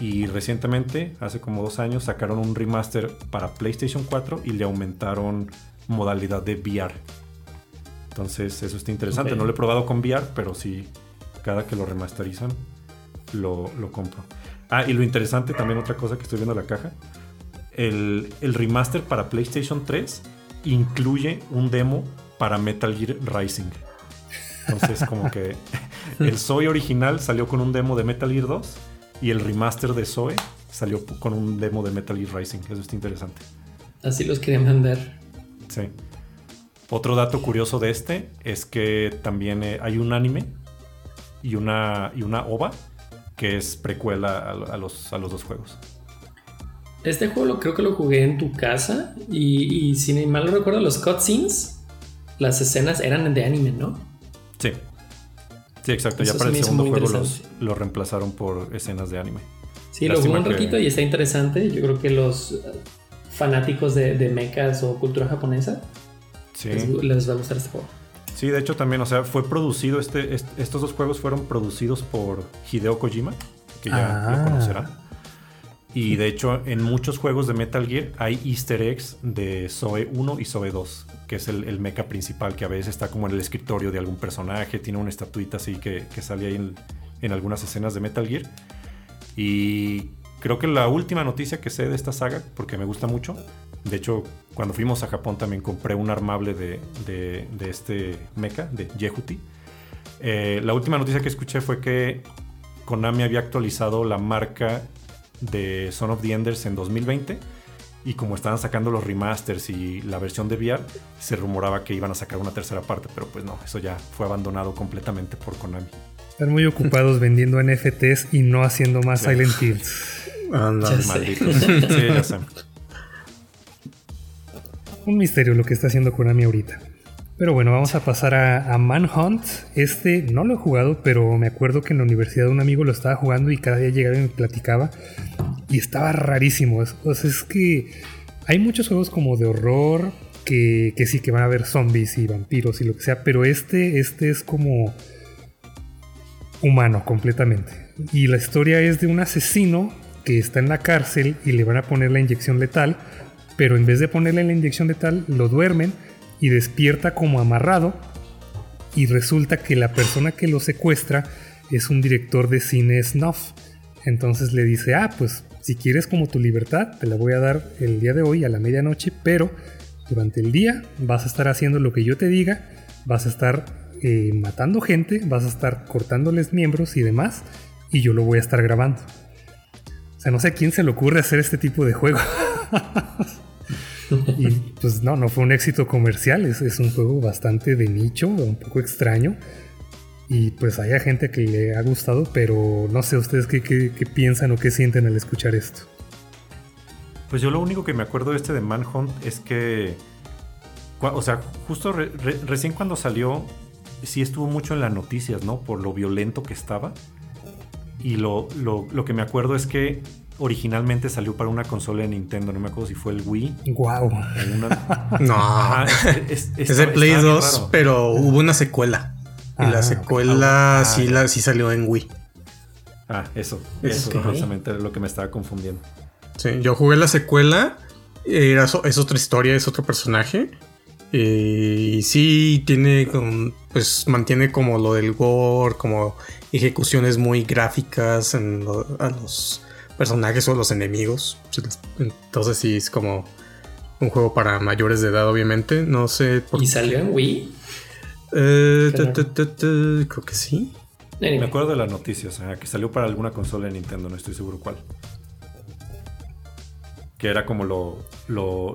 D: Y recientemente, hace como dos años, sacaron un remaster para PlayStation 4 y le aumentaron modalidad de VR. Entonces, eso está interesante. No lo he probado con VR, pero sí, cada que lo remasterizan, lo, lo compro. Ah, y lo interesante, también otra cosa que estoy viendo en la caja. El, el remaster para PlayStation 3 incluye un demo para Metal Gear Rising. Entonces, como que el Zoe original salió con un demo de Metal Gear 2 y el remaster de Zoe salió con un demo de Metal Gear Rising. Eso está interesante.
B: Así los querían vender.
D: Sí. Otro dato curioso de este es que también eh, hay un anime y una, y una OVA que es precuela a, a los, a los dos juegos.
B: Este juego lo, creo que lo jugué en tu casa y, y si mal no recuerdo, los cutscenes, las escenas eran de anime, ¿no?
D: Sí. Sí, exacto.
B: Eso
D: ya para el segundo juego los, reemplazaron por escenas de anime.
B: Sí, lo jugué un
D: que-
B: ratito y está interesante. Yo creo que los eh, fanáticos de, de mechas o cultura japonesa
D: Sí.
B: les, les va a gustar este juego.
D: Sí, de hecho también, o sea, fue producido, este, est- estos dos juegos fueron producidos por Hideo Kojima, que ya
A: Ah.
D: lo conocerán. Y de hecho, en muchos juegos de Metal Gear hay easter eggs de Zoe 1 y Zoe 2, que es el, el mecha principal, que a veces está como en el escritorio de algún personaje, tiene una estatuita así que, que sale ahí en, en algunas escenas de Metal Gear. Y creo que la última noticia que sé de esta saga, porque me gusta mucho, de hecho, cuando fuimos a Japón también compré un armable de, de- de este mecha, de Yehuti. Eh, la última noticia que escuché fue que Konami había actualizado la marca de Son of the Enders en 2020 y como estaban sacando los remasters y la versión de VR, se rumoraba que iban a sacar una tercera parte, pero pues no, eso ya fue abandonado completamente por Konami.
A: están muy ocupados vendiendo NFTs y no haciendo más
D: Sí.
A: Silent Hills.
C: Anda.
B: Ya sé.
D: Malditos. Sí, ya sé.
A: Un misterio lo que está haciendo Konami ahorita. Pero bueno, vamos a pasar a, a Manhunt. Este no lo he jugado, pero me acuerdo que en la universidad un amigo lo estaba jugando y cada día llegaba y me platicaba. Y estaba rarísimo. O sea, es que hay muchos juegos como de horror que, que sí que van a haber zombies y vampiros y lo que sea, pero este, este es como humano completamente. Y la historia es de un asesino que está en la cárcel y le van a poner la inyección letal, pero en vez de ponerle la inyección letal, lo duermen y despierta como amarrado. Y resulta que la persona que lo secuestra es un director de cine snuff. Entonces le dice, ah, pues si quieres como tu libertad, te la voy a dar el día de hoy a la medianoche, pero durante el día vas a estar haciendo lo que yo te diga, vas a estar eh, matando gente, vas a estar cortándoles miembros y demás, y yo lo voy a estar grabando. O sea, no sé a quién se le ocurre hacer este tipo de juego. y pues no, no fue un éxito comercial, es, es un juego bastante de nicho, un poco extraño. Y pues hay gente que le ha gustado, pero no sé ustedes qué, qué- qué piensan o qué sienten al escuchar esto.
D: Pues yo lo único que me acuerdo de este de Manhunt es que, o sea, justo re- re- recién cuando salió, sí estuvo mucho en las noticias, ¿no? Por lo violento que estaba. Y lo, lo, lo que me acuerdo es que originalmente salió para una consola de Nintendo, no me acuerdo si fue el Wii.
A: ¡Wow!
D: una-
C: No.
D: Ajá, es, es-
C: de Play
D: estaba bien
C: 2,
D: raro.
C: pero hubo una secuela. Y
A: Ah,
C: la
A: ok.
C: secuela
D: Ah,
C: sí, la, sí salió en Wii.
D: Ah, eso,
C: Es
D: eso
B: que-
D: precisamente era lo que me estaba confundiendo.
C: Sí, yo jugué la secuela. Era, es otra historia, es otro personaje. Eh, y sí, tiene, pues mantiene como lo del gore, como ejecuciones muy gráficas en a los personajes o los enemigos. Entonces sí, es como un juego para mayores de edad, obviamente. No sé
B: por ¿Y salió en Wii?
C: Eh, creo que sí.
D: Me acuerdo de las noticias, que salió para alguna consola de Nintendo, no estoy seguro cuál. Que era como lo, lo,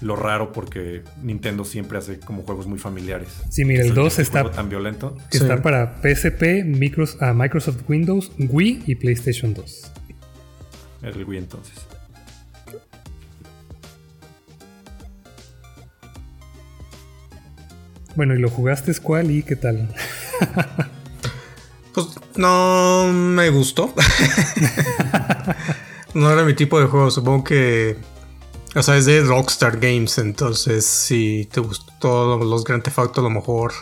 D: lo, raro porque Nintendo siempre hace como juegos muy familiares.
A: Sí, mira, el 2 está
D: tan violento.
A: Está para PSP, Microsoft, Microsoft Windows, Wii y PlayStation 2.
D: Era el Wii entonces.
A: Bueno, ¿y lo jugaste cuál y qué tal?
C: pues no me gustó. no era mi tipo de juego. Supongo que. O sea, es de Rockstar Games. Entonces, si te gustó los Grand Theft Auto, a lo mejor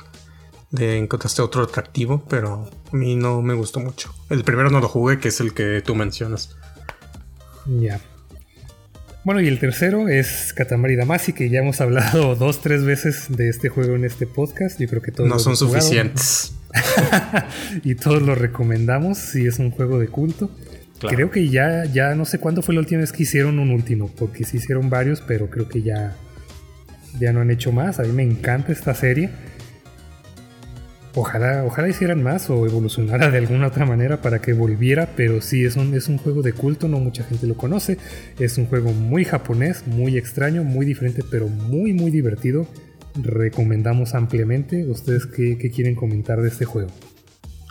C: de encontraste otro atractivo. Pero a mí no me gustó mucho. El primero no lo jugué, que es el que tú mencionas.
A: Ya. Bueno, y el tercero es Katamari Damacy, que ya hemos hablado dos, tres veces de este juego en este podcast. Yo creo que todos
C: no son suficientes.
A: y todos lo recomendamos si es un juego de culto. Creo que ya, ya no sé cuándo fue la última vez que hicieron un último, porque sí hicieron varios, pero creo que ya, ya no han hecho más. A mí me encanta esta serie. Ojalá, ojalá hicieran más o evolucionara de alguna otra manera para que volviera, pero sí es un, es un juego de culto, no mucha gente lo conoce. Es un juego muy japonés, muy extraño, muy diferente, pero muy, muy divertido. Recomendamos ampliamente. ¿Ustedes qué, quieren comentar de este juego?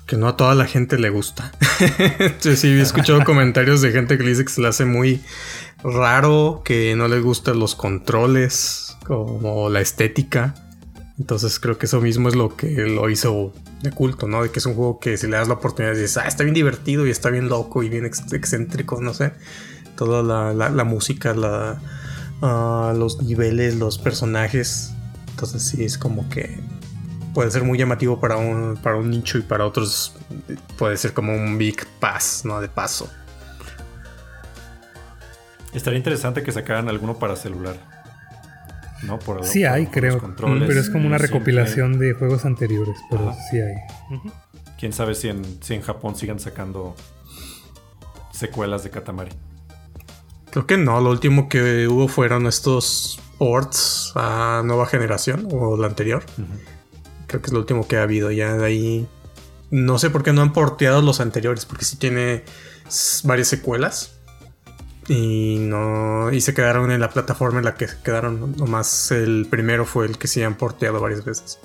C: Que no a toda la gente le gusta. Yo sí he escuchado comentarios de gente que le dice que se le hace muy raro, que no le gustan los controles, como la estética. Entonces creo que eso mismo es lo que lo hizo de culto, ¿no? De que es un juego que si le das la oportunidad dices, ah, está bien divertido y está bien loco y bien excéntrico, no sé. Toda la, música, la, ah, los niveles, los personajes. Entonces sí es como que puede ser muy llamativo para un, para un nicho y para otros puede ser como un big pass, ¿no? De paso.
D: Estaría interesante que sacaran alguno para celular. ¿No?
A: Por sí hay, creo. Pero es como una recopilación de juegos anteriores, pero sí hay.
D: Quién sabe si en, si en Japón sigan sacando secuelas de Katamari.
C: Creo que no, lo último que hubo fueron estos ports a nueva generación o la anterior. Creo que es lo último que ha habido. Ya de ahí. No sé por qué no han porteado los anteriores, porque sí tiene varias secuelas. Y no. Y se quedaron en la plataforma en la que quedaron. Nomás el primero fue el que se han porteado varias veces.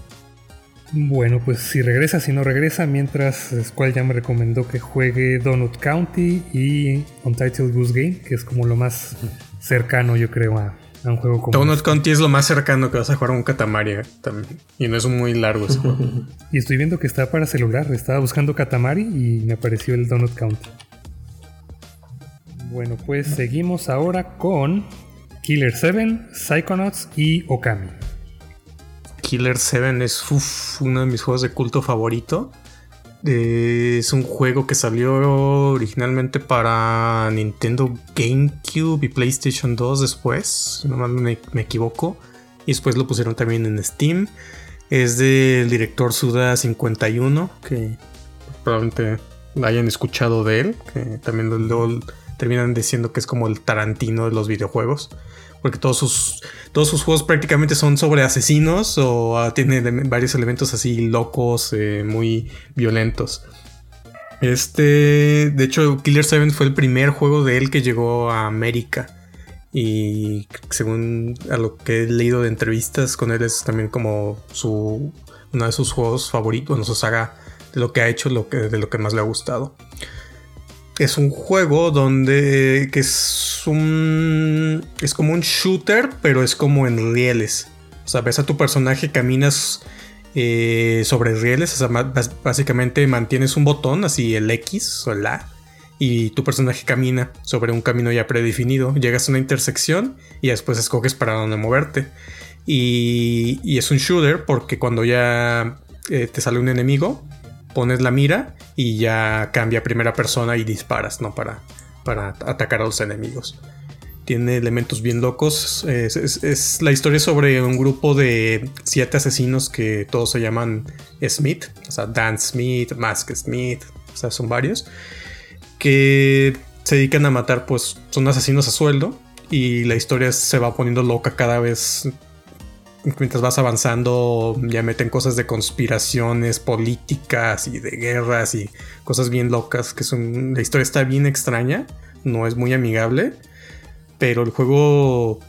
A: Bueno, pues si regresa, si no regresa, mientras Squall ya me recomendó que juegue Donut County y Untitled Goose Game, que es como lo más cercano, yo creo, a, un juego como.
C: Donut este. County es lo más cercano que vas a jugar a un Katamari eh, también. Y no es muy largo ese juego.
A: y estoy viendo que está para celular. Estaba buscando Katamari y me apareció el Donut County. Bueno, pues seguimos ahora con Killer 7, Psychonauts y Okami.
C: Killer 7 es uno de mis juegos de culto favorito. Eh, es un juego que salió originalmente para Nintendo GameCube y PlayStation 2 después, si no me, me equivoco. Y después lo pusieron también en Steam. Es del director Suda 51, que probablemente hayan escuchado de él, que también lo terminan diciendo que es como el Tarantino de los videojuegos. Porque todos sus, todos sus juegos prácticamente son sobre asesinos o ah, tienen varios elementos así locos, eh, muy violentos. Este, de hecho, Killer 7 fue el primer juego de él que llegó a América. Y según a lo que he leído de entrevistas con él, es también como su, uno de sus juegos favoritos, bueno, su saga de lo que ha hecho, de lo que más le ha gustado es un juego donde que es un es como un shooter, pero es como en rieles. O sea, ves a tu personaje, caminas eh, sobre rieles, o sea, básicamente mantienes un botón, así el X o el A, y tu personaje camina sobre un camino ya predefinido. Llegas a una intersección y después escoges para dónde moverte. Y, y es un shooter porque cuando ya eh, te sale un enemigo, pones la mira y ya cambia a primera persona y disparas, ¿no? Para, para atacar a los enemigos. tiene elementos bien locos. Es, la historia sobre un grupo de siete asesinos que todos se llaman Smith, o sea, Dan Smith, Mask Smith, o sea, son varios, que se dedican a matar, pues son asesinos a sueldo y la historia se va poniendo loca cada vez. Mientras vas avanzando, ya meten cosas de conspiraciones políticas y de guerras y cosas bien locas. Que son. La historia está bien extraña, no es muy amigable pero el juego,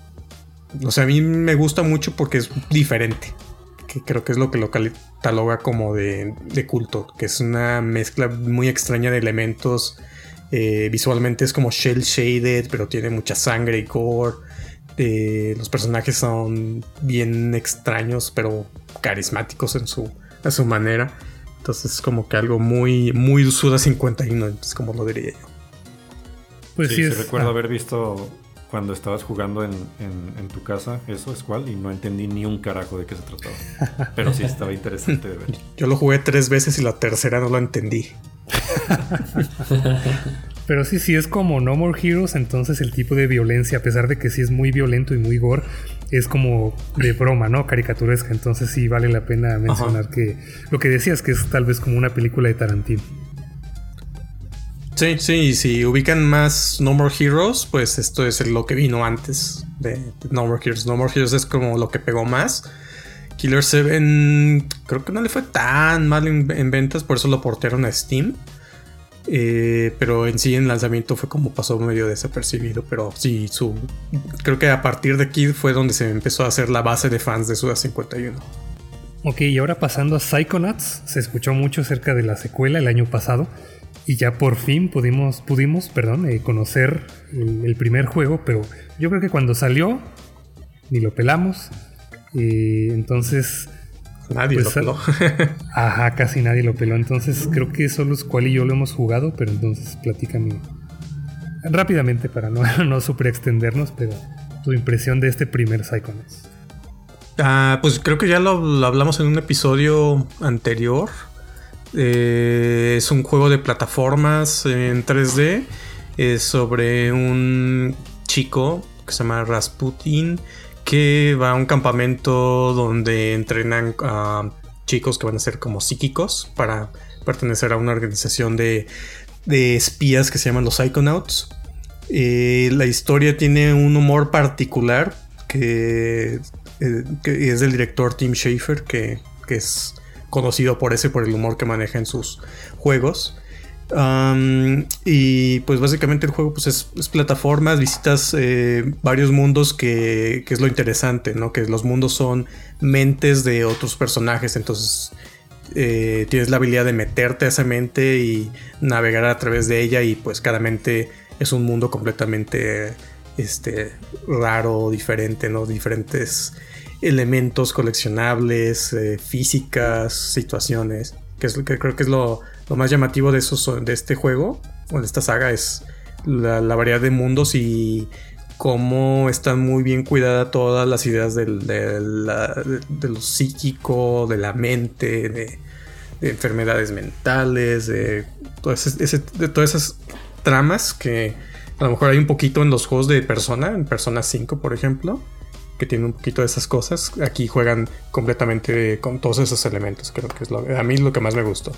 C: o sea, a mí me gusta mucho porque es diferente. Que creo que es lo que lo cataloga como de, culto, que es una mezcla muy extraña de elementos. Eh, visualmente es como shell shaded, pero tiene mucha sangre y gore. Eh, los personajes son bien extraños, pero carismáticos en su, a su manera. Entonces es como que algo muy, muy Suda 51, es como lo diría yo.
D: Pues sí, recuerdo ah. haber visto cuando estabas jugando en, tu casa, eso es cual, y no entendí ni un carajo de qué se trataba. Pero sí estaba interesante de ver.
C: Yo lo jugué tres veces y la tercera no lo entendí.
A: Pero sí, sí es como No More Heroes, entonces el tipo de violencia, a pesar de que sí es muy violento y muy gore, es como de broma, ¿no? Caricaturesca. Entonces sí vale la pena mencionar que lo que decías que es tal vez como una película de Tarantino.
C: Sí, sí, y si ubican más No More Heroes, pues esto es lo que vino antes de, No More Heroes. No More Heroes es como lo que pegó más. Killer 7 creo que no le fue tan mal en, ventas, por eso lo portaron a Steam. Eh, pero en sí en lanzamiento fue como pasó medio desapercibido. Pero sí, su, creo que a partir de aquí fue donde se empezó a hacer la base de fans de Suda 51.
A: Ok, y ahora pasando a Psychonauts, se escuchó mucho acerca de la secuela el año pasado y ya por fin pudimos, pudimos perdón, eh, conocer el, primer juego, pero yo creo que cuando salió ni lo pelamos. Eh, entonces...
C: Nadie lo pues, peló.
A: ajá, casi nadie lo peló. Entonces creo que solo Squall y yo lo hemos jugado, pero entonces platícame rápidamente para no, no super extendernos, pero tu impresión de este primer Psychonauts.
C: Ah, pues creo que ya lo, hablamos en un episodio anterior. Eh, es un juego de plataformas en 3D. Es sobre un chico que se llama Rasputin que va a un campamento donde entrenan a chicos que van a ser como psíquicos para pertenecer a una organización de, espías que se llaman los Psychonauts. Eh, la historia tiene un humor particular que, eh, es del director Tim Schafer, que, que es conocido por ese, por el humor que maneja en sus juegos. Y pues básicamente el juego pues es, plataformas, visitas eh, varios mundos que, es lo interesante, ¿no? Que los mundos son mentes de otros personajes, entonces eh, tienes la habilidad de meterte a esa mente y navegar a través de ella y pues cada mente es un mundo completamente este, raro, diferente, ¿no? Diferentes elementos coleccionables, eh, físicas, situaciones. Que, es, que creo que es lo, más llamativo de, esos, de este juego, o de esta saga, es la, variedad de mundos y cómo están muy bien cuidadas todas las ideas de, lo psíquico, de la mente, de, enfermedades mentales, de, de todas esas tramas que a lo mejor hay un poquito en los juegos de Persona, en Persona 5 por ejemplo, que tiene un poquito de esas cosas. Aquí juegan completamente con todos esos elementos. Creo que es lo, a mí lo que más me gustó.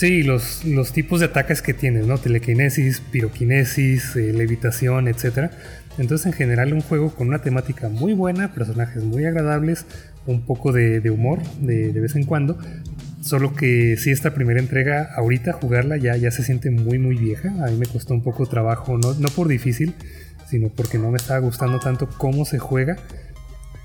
A: Sí, los, los tipos de ataques que tienes, ¿no? Telequinesis, piroquinesis, eh, levitación, etc. Entonces, en general, un juego con una temática muy buena, personajes muy agradables, un poco de, humor de, vez en cuando. Solo que si esta primera entrega, ahorita jugarla ya, ya se siente muy, muy vieja. A mí me costó un poco trabajo, no, no por difícil, sino porque no me estaba gustando tanto cómo se juega.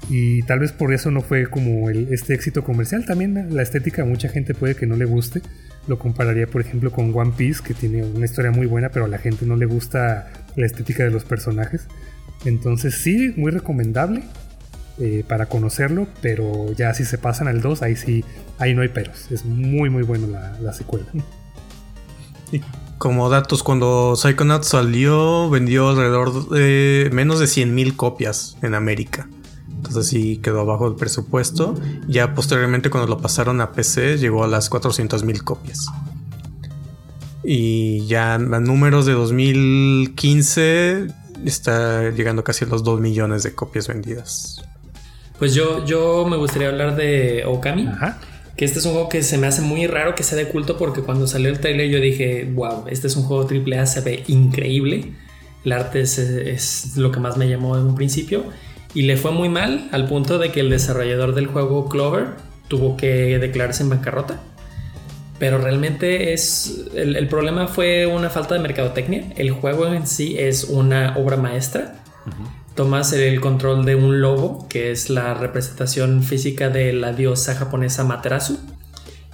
A: Y tal vez por eso no fue como el, este éxito comercial. También la estética a mucha gente puede que no le guste. Lo compararía, por ejemplo, con One Piece, que tiene una historia muy buena, pero a la gente no le gusta la estética de los personajes. Entonces sí, muy recomendable eh, para conocerlo, pero ya si se pasan al 2, ahí sí, ahí no hay peros. Es muy, muy bueno la, la secuela.
C: Como datos, cuando Psychonauts salió, vendió alrededor de menos de 100.000 copias en América. Entonces sí quedó abajo del presupuesto. Ya posteriormente cuando lo pasaron a PC llegó a las 400.000 copias. Y ya en números de 2015 está llegando casi a los 2 millones de copias vendidas.
B: Pues yo, yo me gustaría hablar de Okami. Que este es un juego que se me hace muy raro que sea de culto porque cuando salió el trailer yo dije, wow, este es un juego AAA, se ve increíble. El arte es, es lo que más me llamó en un principio. Y le fue muy mal al punto de que el desarrollador del juego Clover tuvo que declararse en bancarrota. Pero realmente es. El, problema fue una falta de mercadotecnia. El juego en sí es una obra maestra. Tomas el control de un lobo, que es la representación física de la diosa japonesa Materasu.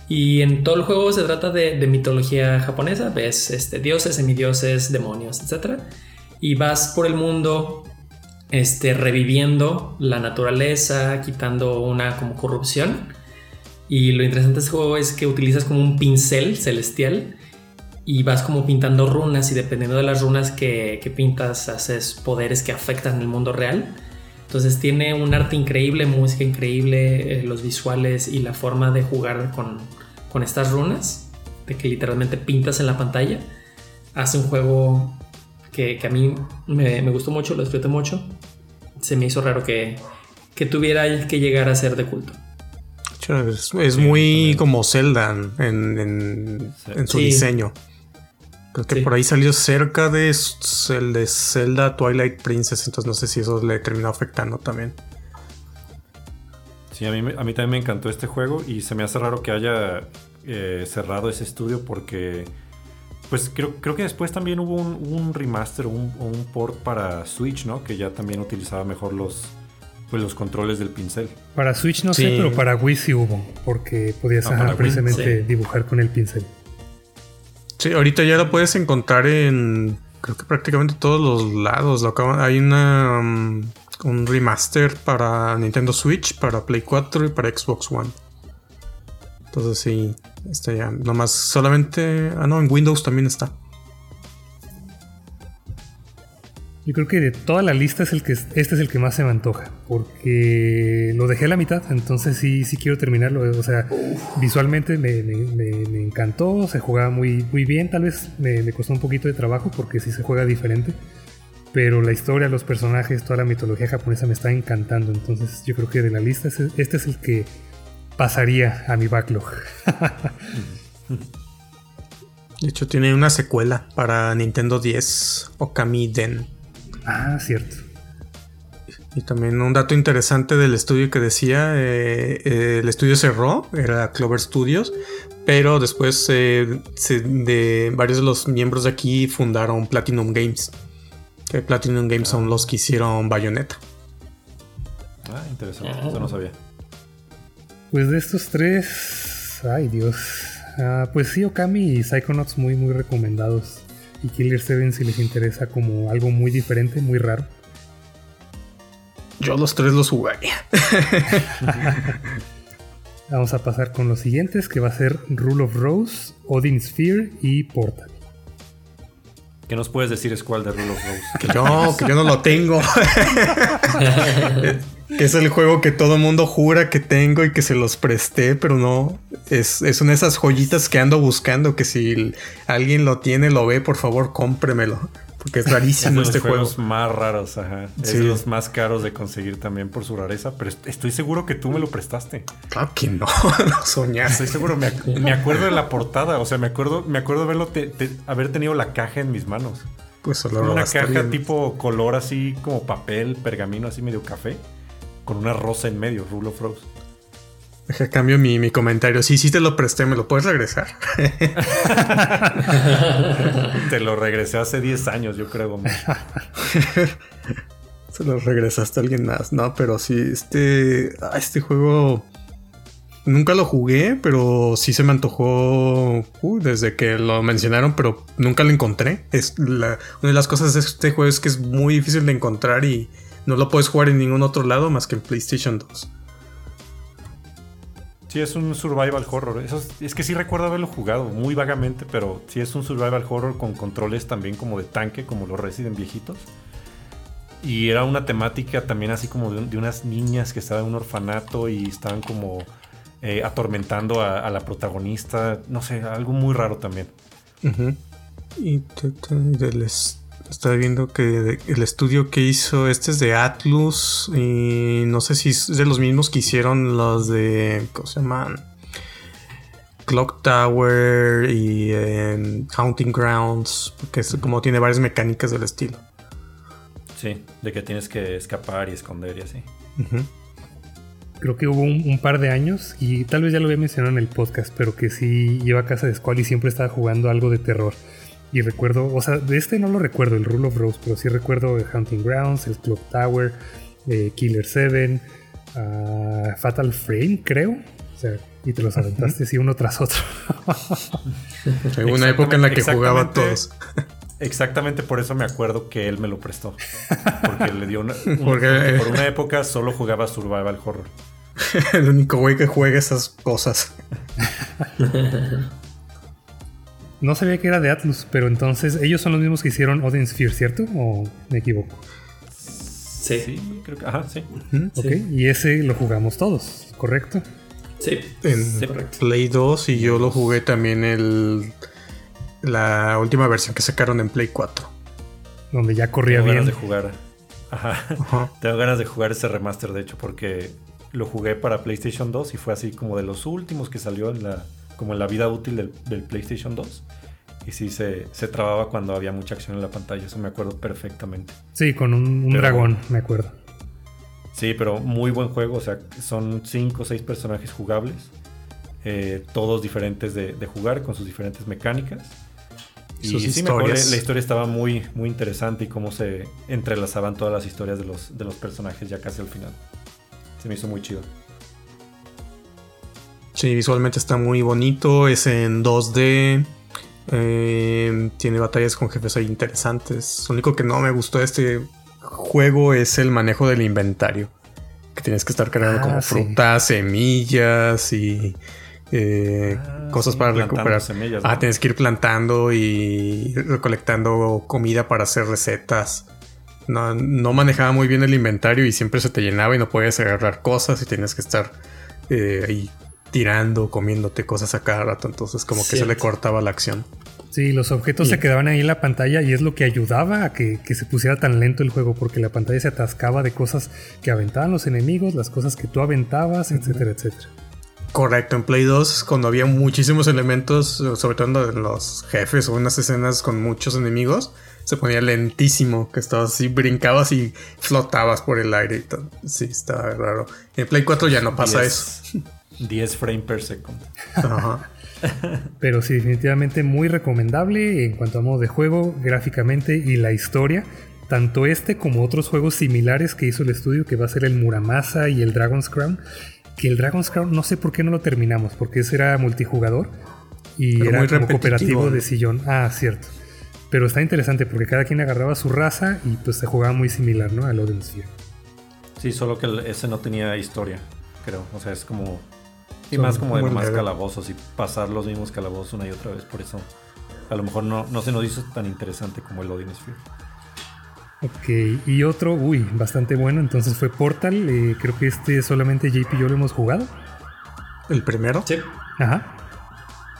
B: Y en todo el juego se trata de, mitología japonesa. Ves este, dioses, semidioses, demonios, etc. Y vas por el mundo este, reviviendo la naturaleza, quitando una como corrupción y lo interesante de este juego es que utilizas como un pincel celestial y vas como pintando runas y dependiendo de las runas que, pintas haces poderes que afectan el mundo real. Entonces tiene un arte increíble, música increíble, eh, los visuales y la forma de jugar con, estas runas, de que literalmente pintas en la pantalla. Hace un juego que, a mí me, gustó mucho, lo disfruté mucho. Se me hizo raro que, que tuviera que llegar a ser de culto.
C: Es, muy como Zelda en, su diseño. Creo que por ahí salió cerca de el de Zelda Twilight Princess, entonces no sé si eso le terminó afectando también.
D: Sí, a mí, a mí también me encantó este juego y se me hace raro que haya eh, cerrado ese estudio porque pues creo, creo que después también hubo un, remaster o un, un, port para Switch, ¿no? Que ya también utilizaba mejor los, pues los controles del pincel.
A: Para Switch no sé, pero para Wii sí hubo, porque podías ah, precisamente dibujar con el pincel.
C: Sí, ahorita ya lo puedes encontrar en creo que prácticamente todos los lados. hay una um, un remaster para Nintendo Switch, para Play 4 y para Xbox One. Entonces sí, está ya. Nomás solamente. Ah, no, en Windows también está.
A: Yo creo que de toda la lista es el que este es el que más se me antoja. Porque lo dejé a la mitad, entonces sí, sí quiero terminarlo. O sea, visualmente me, encantó, se jugaba muy, muy bien. Tal vez me, costó un poquito de trabajo porque sí se juega diferente. Pero la historia, los personajes, toda la mitología japonesa me está encantando. Entonces yo creo que de la lista este es el que pasaría a mi backlog.
C: De hecho, tiene una secuela para Nintendo 10, Okami Den.
A: Ah, cierto.
C: Y también un dato interesante del estudio que decía, eh, eh, el estudio cerró, era Clover Studios, pero después eh, de varios de los miembros de aquí fundaron Platinum Games. Que Platinum Games son los que hicieron Bayonetta.
D: Ah, interesante, eso no sabía.
A: Pues de estos tres, ay Dios. Ah, pues sí, Okami y Psychonauts muy muy recomendados y Killer 7 si les interesa como algo muy diferente, muy raro.
C: Yo los tres los jugaría.
A: Vamos a pasar con los siguientes, que va a ser Rule of Rose, Odin Sphere y Portal.
D: ¿Qué nos puedes decir, Squall, de Rule of Rose?
C: Que yo, que yo no lo tengo. que es el juego que todo mundo jura que tengo y que se los presté, pero no. Es, es una de esas joyitas que ando buscando. Que si alguien lo tiene, lo ve, por favor, cómpremelo. Porque es rarísimo este juego.
D: Es más raros, ajá. Es de los más caros de conseguir también por su rareza. Pero estoy seguro que tú me lo prestaste.
C: Claro que no, no soñas.
D: Estoy seguro, me, acuerdo de la portada. O sea, me acuerdo, me acuerdo verlo haber tenido la caja en mis manos.
C: Pues solo
D: Una caja tipo color así como papel, pergamino, así medio café. Con una rosa en medio, Rule of Rose.
C: Deja cambio mi, mi, comentario. Sí, sí te lo presté, ¿me lo puedes regresar?
D: te lo regresé hace 10 años, yo creo.
C: Se lo regresaste a alguien más. No, pero sí, este. Ah, este juego. Nunca lo jugué, pero sí se me antojó desde que lo mencionaron, pero nunca lo encontré. Es una de las cosas de este juego es que es muy difícil de encontrar y no lo puedes jugar en ningún otro lado más que en PlayStation 2.
D: Sí, es un survival horror. es que sí recuerdo haberlo jugado muy vagamente, pero sí es un survival horror con controles también como de tanque, como los Resident viejitos. Y era una temática también así como de, unas niñas que estaban en un orfanato y estaban como eh, atormentando a, la protagonista. No sé, algo muy raro también.
C: Y del Estaba viendo que el estudio que hizo este es de Atlus y no sé si es de los mismos que hicieron los de, ¿cómo se llaman? Clock Tower y eh, Haunting Grounds, porque es como tiene varias mecánicas del estilo.
D: Sí, de que tienes que escapar y esconder y así.
A: Creo que hubo un, par de años, y tal vez ya lo había mencionado en el podcast, pero que sí lleva a casa de Squall y siempre estaba jugando algo de terror. Y recuerdo, o sea, de este no lo recuerdo, el Rule of Rose, pero sí recuerdo el Hunting Grounds, el Clock Tower, eh, Killer 7, ah, Fatal Frame, creo. O sea, y te los aventaste así uno tras otro.
C: Hubo una época en la que jugaba todos.
D: Exactamente por eso me acuerdo que él me lo prestó. Porque le dio una. Porque, por una época solo jugaba Survival Horror.
C: El único güey que juega esas cosas.
A: No sabía que era de Atlus, pero entonces ellos son los mismos que hicieron Odin Sphere, ¿cierto? ¿O me equivoco?
B: Sí.
D: creo que. Ajá, sí.
A: Ok, y ese lo jugamos todos, ¿correcto?
B: Sí.
C: En Play 2 y yo lo jugué también el. La última versión que sacaron en Play 4.
A: Donde ya corría
D: Tengo
A: bien.
D: ganas de jugar. Ajá. Tengo ganas de jugar ese remaster, de hecho, porque lo jugué para PlayStation 2 y fue así como de los últimos que salió en la como la vida útil del, PlayStation 2. Y sí, se, se, trababa cuando había mucha acción en la pantalla, eso me acuerdo perfectamente.
A: Sí, con un, dragón, me acuerdo.
D: Sí, pero muy buen juego, o sea, son 5 o 6 personajes jugables, eh, todos diferentes de, jugar, con sus diferentes mecánicas. Y sí, me acuerdo, la historia estaba muy, muy interesante y cómo se entrelazaban todas las historias de los, de los personajes ya casi al final. Se me hizo muy chido.
C: Sí, visualmente está muy bonito, es en 2D. Eh, tiene batallas con jefes ahí interesantes. Lo único que no me gustó de este juego es el manejo del inventario. Que tienes que estar cargando ah, como frutas, semillas y eh, ah, cosas para recuperar. Ah, tienes que ir plantando y recolectando comida para hacer recetas. No, no, manejaba muy bien el inventario y siempre se te llenaba y no podías agarrar cosas y tienes que estar eh, ahí tirando, comiéndote cosas a cada rato, entonces como que se le cortaba la acción.
A: Sí, los objetos se quedaban ahí en la pantalla y es lo que ayudaba a que, se pusiera tan lento el juego, porque la pantalla se atascaba de cosas que aventaban los enemigos, las cosas que tú aventabas, etcétera, etcétera.
C: Correcto, en Play 2, cuando había muchísimos elementos, sobre todo en los jefes o unas escenas con muchos enemigos, se ponía lentísimo, que estabas así, brincabas y flotabas por el aire y todo. Sí, estaba raro. En Play 4 ya no pasa eso.
D: 10 frames per second.
A: Pero sí, definitivamente muy recomendable en cuanto a modo de juego, gráficamente y la historia. Tanto este como otros juegos similares que hizo el estudio, que va a ser el Muramasa y el Dragon's Crown. Que el Dragon's Crown no sé por qué no lo terminamos, porque ese era multijugador y era como cooperativo de sillón. Ah, cierto. Pero está interesante porque cada quien agarraba su raza y pues se jugaba muy similar, ¿no? Al Odin Sphere.
D: Sí, solo que ese no tenía historia, creo. O sea, es como y más como de más calabozos y pasar los mismos calabozos una y otra vez. Por eso a lo mejor no, no se nos hizo tan interesante como el Odin Sphere.
A: Ok, y otro, uy, bastante bueno, entonces fue Portal. Eh, creo que este solamente JP y yo lo hemos jugado.
C: ¿El primero?
B: Sí.
A: Ajá.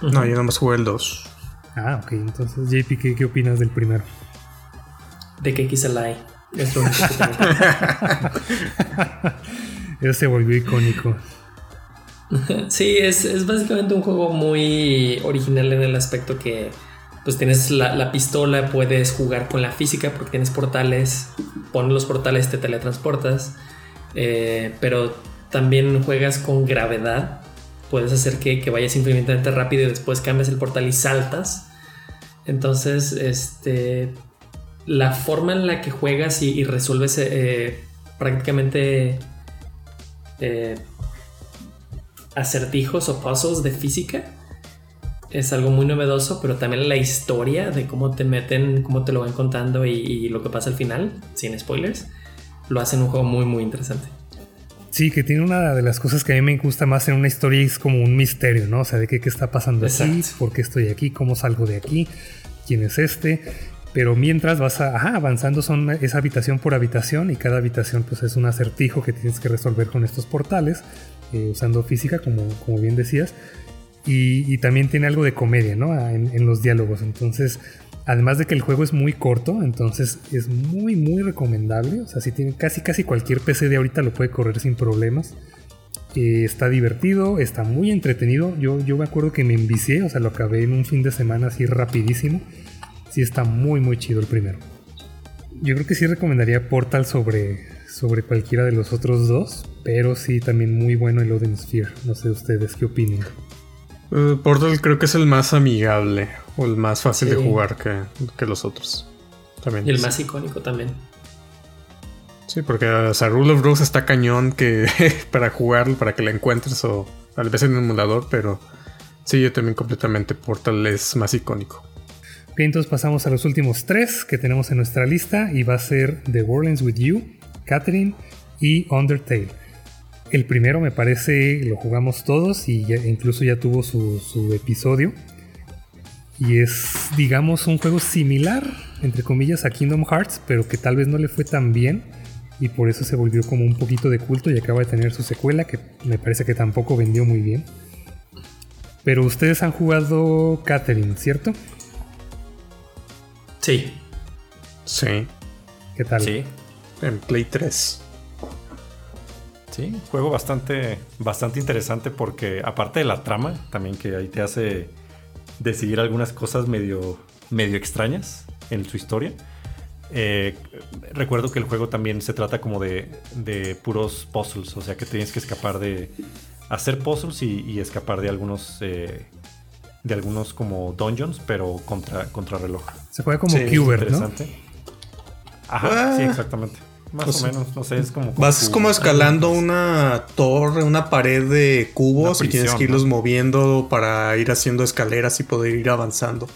C: No, yo más jugué el 2.
A: Ah, ok, entonces JP, ¿qué, qué opinas del primero?
B: De que quise la Es lo
A: Eso se volvió icónico.
B: Sí, es, básicamente un juego muy original en el aspecto que pues tienes la, pistola, puedes jugar con la física porque tienes portales, pones los portales, te teletransportas, eh, pero también juegas con gravedad, puedes hacer que, vayas infinitamente rápido y después cambias el portal y saltas. Entonces, este, la forma en la que juegas y, resuelves eh, prácticamente eh, acertijos o puzzles de física. Es algo muy novedoso, pero también la historia de cómo te meten, cómo te lo van contando y, lo que pasa al final, sin spoilers, lo hacen un juego muy, muy interesante.
A: Sí, que tiene una de las cosas que a mí me gusta más en una historia es como un misterio, ¿no? O sea, de qué, qué está pasando aquí, por qué estoy aquí, cómo salgo de aquí, quién es este. Pero mientras vas avanzando son esa habitación por habitación y cada habitación pues es un acertijo que tienes que resolver con estos portales eh, usando física, como, como bien decías. Y, también tiene algo de comedia, ¿no? En, los diálogos. Entonces, Además de que el juego es muy corto, entonces es muy muy recomendable. O sea, si tiene casi casi cualquier PC de ahorita lo puede correr sin problemas. Eh, está divertido, está muy entretenido. Yo, yo me acuerdo que me envicié, o sea, lo acabé en un fin de semana así rapidísimo. Sí está muy muy chido el primero. Yo creo que sí recomendaría Portal sobre, sobre cualquiera de los otros dos, pero sí también muy bueno el Odin Sphere. No sé ustedes qué opinan.
C: Uh, Portal creo que es el más amigable o el más fácil de jugar que, los otros.
B: También. Y el más icónico también.
C: Sí, porque o sea, Rule of Rose está cañón que para jugarlo, para que la encuentres o tal vez en el emulador, pero sí, yo también completamente Portal es más icónico.
A: Ok, entonces pasamos a los últimos tres que tenemos en nuestra lista y va a ser The World With You, Catherine y Undertale. El primero me parece lo jugamos todos y incluso ya tuvo su, episodio. Y es, digamos, un juego similar, entre comillas, a Kingdom Hearts, pero que tal vez no le fue tan bien. Y por eso se volvió como un poquito de culto y acaba de tener su secuela, que me parece que tampoco vendió muy bien. Pero ustedes han jugado Catherine, ¿cierto?
B: Sí.
C: Sí.
A: ¿Qué tal?
C: Sí. En Play 3.
D: Sí, juego bastante, bastante interesante porque aparte de la trama, también que ahí te hace decidir algunas cosas medio, medio extrañas en su historia. Eh, recuerdo que el juego también se trata como de, de, puros puzzles, o sea que tienes que escapar de hacer puzzles y, escapar de algunos eh, de algunos como dungeons, pero contra, contra reloj.
A: Se juega como sí, interesante.
D: Ajá, sí, ah. exactamente. Más pues o menos, no sé, es como...
C: vas como escalando una torre, una pared de cubos y tienes que irlos moviendo para ir haciendo escaleras y poder ir avanzando.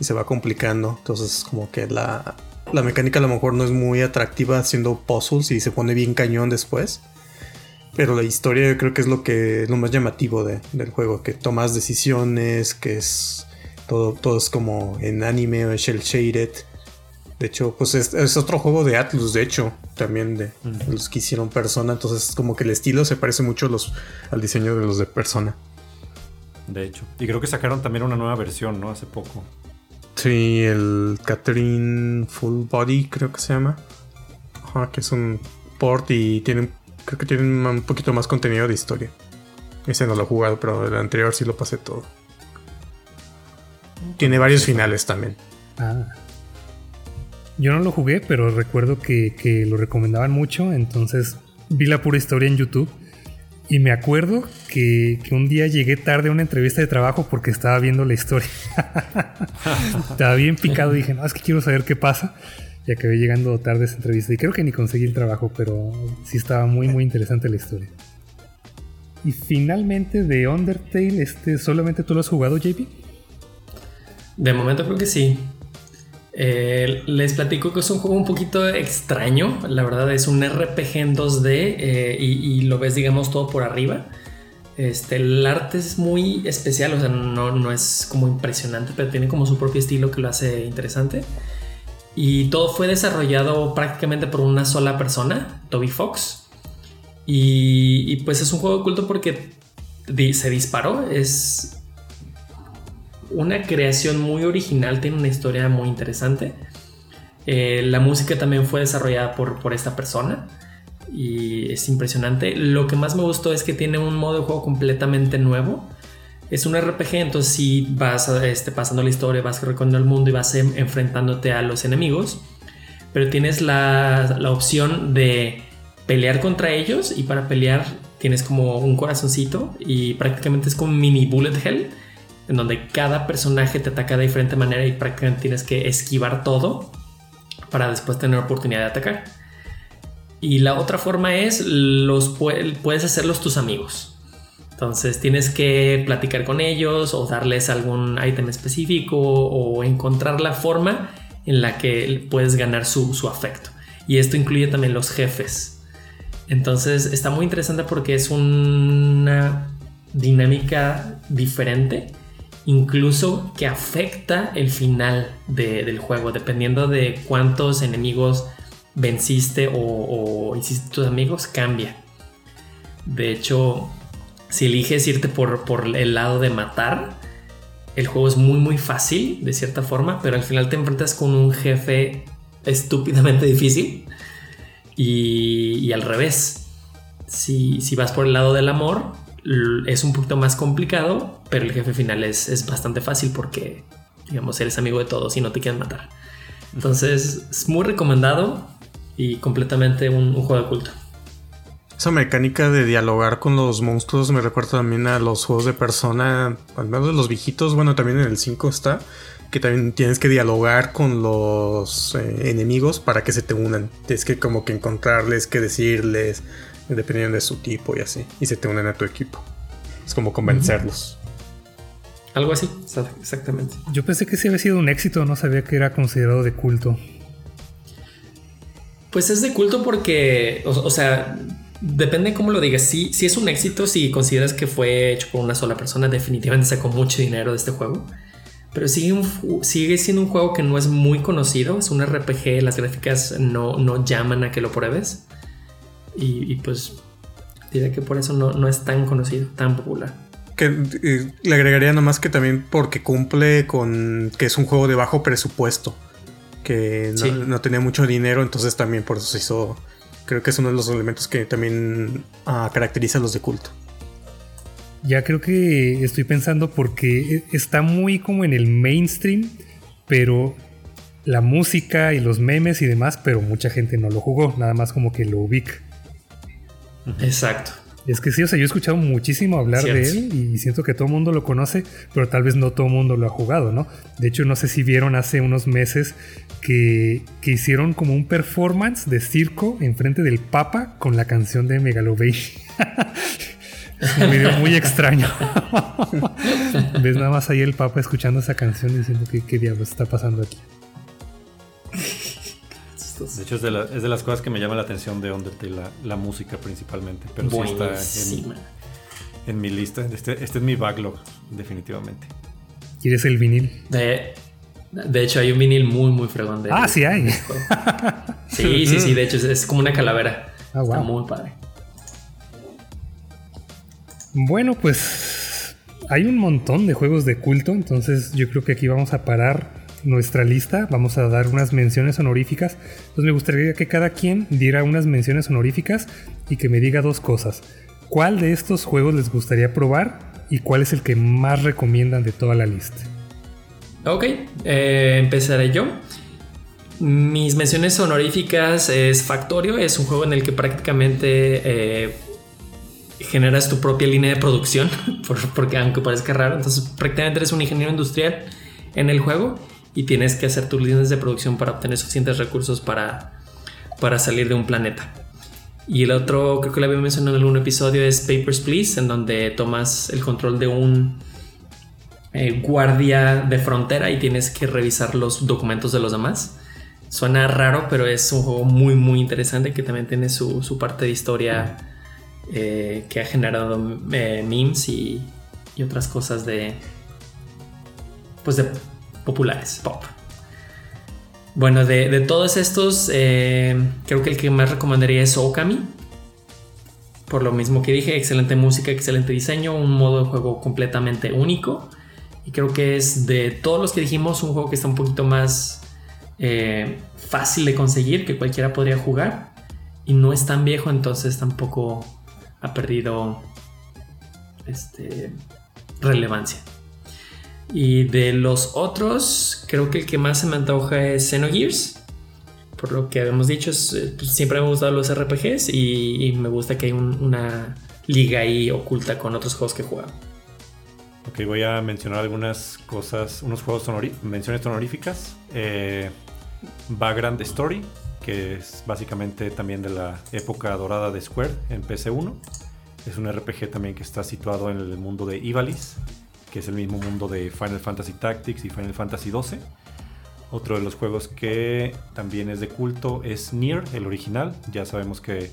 C: Y se va complicando, entonces como que la, la mecánica a lo mejor no es muy atractiva haciendo puzzles y se pone bien cañón después. Pero la historia yo creo que es lo que lo más llamativo del juego, que tomas decisiones, que es todo, todo es como en anime o shell shaded. De hecho, pues es, otro juego de Atlus, de hecho, también de los que hicieron Persona. Entonces, como que el estilo se parece mucho los, al diseño de los de Persona.
D: De hecho. Y creo que sacaron también una nueva versión, ¿no? Hace poco.
C: Sí, el Catherine Full Body, creo que se llama. Ajá, que es un port y tiene Creo que tienen un poquito más contenido de historia. Ese no lo he jugado, pero el anterior sí lo pasé todo. Tiene varios finales también. Ah.
A: Yo no lo jugué, pero recuerdo que, lo recomendaban mucho, entonces vi la pura historia en YouTube. Y me acuerdo que, un día llegué tarde a una entrevista de trabajo porque estaba viendo la historia. estaba bien picado y dije, no, es que quiero saber qué pasa que acabé llegando tarde a esa entrevista. Y creo que ni conseguí el trabajo, pero sí estaba muy, muy interesante la historia. Y finalmente de Undertale, este, ¿solamente tú lo has jugado, JP?
B: De momento creo que sí. Eh, les platico que es un juego un poquito extraño. La verdad es un RPG en 2D eh, y, lo ves, digamos, todo por arriba. Este, el arte es muy especial, o sea, no, no es como impresionante, pero tiene como su propio estilo que lo hace interesante. Y todo fue desarrollado prácticamente por una sola persona, Toby Fox. Y, pues es un juego oculto porque se disparó. Es una creación muy original, tiene una historia muy interesante. Eh, la música también fue desarrollada por, por esta persona y es impresionante. Lo que más me gustó es que tiene un modo de juego completamente nuevo es un RPG, entonces si vas este, pasando la historia, vas recorriendo el mundo y vas enfrentándote a los enemigos, pero tienes la, opción de pelear contra ellos y para pelear tienes como un corazoncito y prácticamente es como un mini bullet hell en donde cada personaje te ataca de diferente manera y prácticamente tienes que esquivar todo para después tener oportunidad de atacar. Y la otra forma es los puedes hacerlos tus amigos. Entonces tienes que platicar con ellos o darles algún ítem específico o encontrar la forma en la que puedes ganar su, afecto. Y esto incluye también los jefes. Entonces está muy interesante porque es una dinámica diferente, incluso que afecta el final del juego, dependiendo de cuántos enemigos venciste o, hiciste tus amigos, cambia. De hecho, si eliges irte por, el lado de matar, el juego es muy muy fácil de cierta forma, pero al final te enfrentas con un jefe estúpidamente difícil y, al revés. Si, si, vas por el lado del amor, es un poquito más complicado, pero el jefe final es, es bastante fácil porque, digamos, eres amigo de todos y no te quieren matar. Entonces, es muy recomendado y completamente un, juego de culto.
C: Esa mecánica de dialogar con los monstruos me recuerda también a los juegos de persona, al menos de los viejitos, bueno, también en el 5 está, que también tienes que dialogar con los eh, enemigos para que se te unan. Tienes que como que encontrarles, que decirles, dependiendo de su tipo y así, y se te unen a tu equipo. Es como convencerlos.
B: Algo así, exactamente.
A: Yo pensé que sí había sido un éxito, no sabía que era considerado de culto.
B: Pues es de culto porque, o, sea, depende cómo lo digas. Si, si es un éxito, si consideras que fue hecho por una sola persona, definitivamente sacó mucho dinero de este juego. Pero sigue, sigue siendo un juego que no es muy conocido. Es un RPG, las gráficas no, no llaman a que lo pruebes. Y, pues diría que por eso no, no es tan conocido, tan popular
C: que eh, le agregaría nomás que también porque cumple con que es un juego de bajo presupuesto, que no, tenía mucho dinero, entonces también por eso se hizo, creo que es uno de los elementos que también ah, caracteriza a los de culto.
A: Ya creo que estoy pensando porque e, está muy como en el mainstream, pero la música y los memes y demás, pero mucha gente no lo jugó, nada más como que lo ubica.
B: Exacto.
A: Es que sí, o sea, yo he escuchado muchísimo hablar de él y siento que todo el mundo lo conoce, pero tal vez no todo el mundo lo ha jugado, ¿no? De hecho, no sé si vieron hace unos meses que, hicieron como un performance de circo enfrente del Papa con la canción de Megalovey. es un video muy extraño. Ves nada más ahí el Papa escuchando esa canción diciendo que qué diablos está pasando aquí.
D: De hecho, es de, las cosas que me llama la atención de Undertale, la, música principalmente. Pero sí está en, mi lista. Este, este, es mi backlog, definitivamente.
A: ¿Quieres el vinil?
B: De, de hecho, hay un vinil muy, muy fregón de
A: Ah, sí hay.
B: sí, sí, sí. De hecho, es, como una calavera. Ah, está muy padre.
A: Bueno, pues hay un montón de juegos de culto, entonces yo creo que aquí vamos a parar nuestra lista. Vamos a dar unas menciones honoríficas. Entonces me gustaría que cada quien diera unas menciones honoríficas y que me diga dos cosas. ¿Cuál de estos juegos les gustaría probar y cuál es el que más recomiendan de toda la lista?
B: Ok, eh, empezaré yo. Mis menciones honoríficas es Factorio, es un juego en el que prácticamente eh, generas tu propia línea de producción, porque aunque parezca raro, entonces prácticamente eres un ingeniero industrial en el juego y tienes que hacer tus líneas de producción para obtener suficientes recursos para, para salir de un planeta. Y el otro, creo que lo había mencionado en algún episodio, es Papers, Please, en donde tomas el control de un eh, guardia de frontera y tienes que revisar los documentos de los demás. Suena raro, pero es un juego muy, muy interesante que también tiene su, parte de historia eh, que ha generado eh, memes y, y otras cosas de, pues de populares, pop. Bueno, de, todos estos, eh, creo que el que más recomendaría es Okami. Por lo mismo que dije, excelente música, excelente diseño, un modo de juego completamente único. Y creo que es de todos los que dijimos un juego que está un poquito más eh, fácil de conseguir, que cualquiera podría jugar. Y no es tan viejo, entonces tampoco ha perdido este, relevancia. Y de los otros, creo que el que más se me antoja es Xenogears. Por lo que habíamos dicho, eh, pues, siempre me han gustado los RPGs y, me gusta que hay una liga ahí oculta con otros juegos que he jugado.
D: Ok, voy a mencionar algunas cosas, unos juegos menciones honoríficas. Eh, Vagrant Story, que es básicamente también de la época dorada de Square en PC1. Es un RPG también que está situado en el mundo de Ivalice es el mismo mundo de Final Fantasy Tactics y Final Fantasy XII. Otro de los juegos que también es de culto es Nier, el original. Ya sabemos que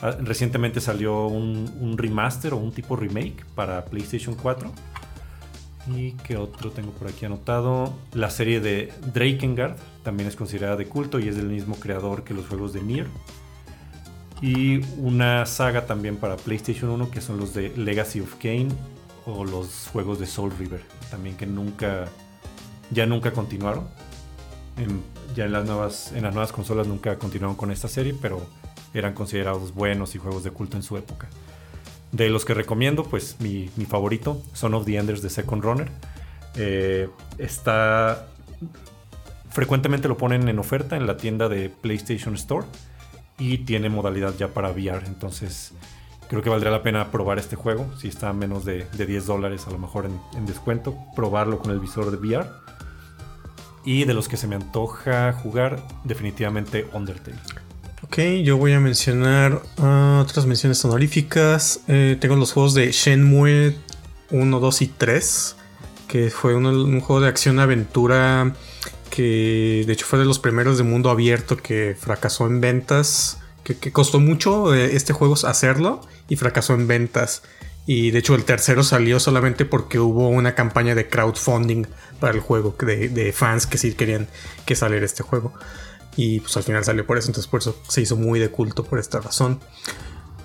D: ah, recientemente salió un, remaster o un tipo remake para PlayStation 4. ¿Y qué otro tengo por aquí anotado? La serie de Drakengard también es considerada de culto y es del mismo creador que los juegos de Nier. Y una saga también para PlayStation 1 que son los de Legacy of Kane o los juegos de Soul River, también que nunca, ya nunca continuaron. ya en las, nuevas, en las nuevas consolas nunca continuaron con esta serie, pero eran considerados buenos y juegos de culto en su época. De los que recomiendo, pues mi, favorito, Son of the Enders de Second Runner. Eh, está. Frecuentemente lo ponen en oferta en la tienda de PlayStation Store y tiene modalidad ya para VR. Entonces, creo que valdría la pena probar este juego. Si está a menos de, 10 dólares, a lo mejor en, en, descuento, probarlo con el visor de VR. Y de los que se me antoja jugar, definitivamente Undertale.
C: Ok, yo voy a mencionar ah, otras menciones honoríficas. Eh, tengo los juegos de Shenmue 1, 2 y 3, que fue un, juego de acción-aventura que de hecho fue de los primeros de mundo abierto que fracasó en ventas, que, costó mucho eh, este juego hacerlo y fracasó en ventas. Y de hecho el tercero salió solamente porque hubo una campaña de crowdfunding para el juego, de, fans que sí querían que saliera este juego. Y pues al final salió por eso, entonces por eso se hizo muy de culto por esta razón.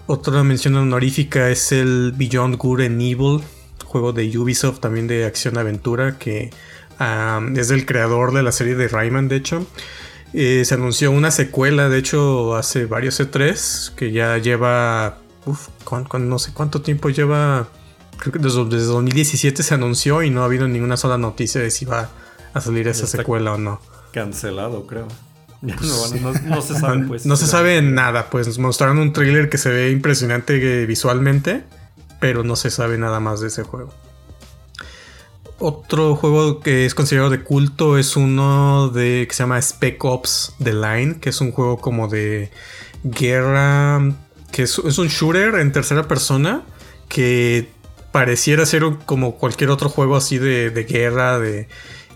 C: Otra mención honorífica es el Beyond Good and Evil, juego de Ubisoft también de acción-aventura, que es del creador de la serie de Rayman, de hecho. Eh, se anunció una secuela, de hecho, hace varios E3, que ya lleva. Uf, no sé cuánto tiempo lleva. Creo que desde, desde, 2017 se anunció y no ha habido ninguna sola noticia de si va a salir esa secuela o no.
D: Cancelado, creo.
C: no, se sabe, pues. No se sabe nada, pues nos mostraron un trailer que se ve impresionante visualmente, pero no se sabe nada más de ese juego. Otro juego que es considerado de culto es uno de que se llama Spec Ops The Line, que es un juego como de guerra, que es, un shooter en tercera persona que pareciera ser como cualquier otro juego así de, guerra, de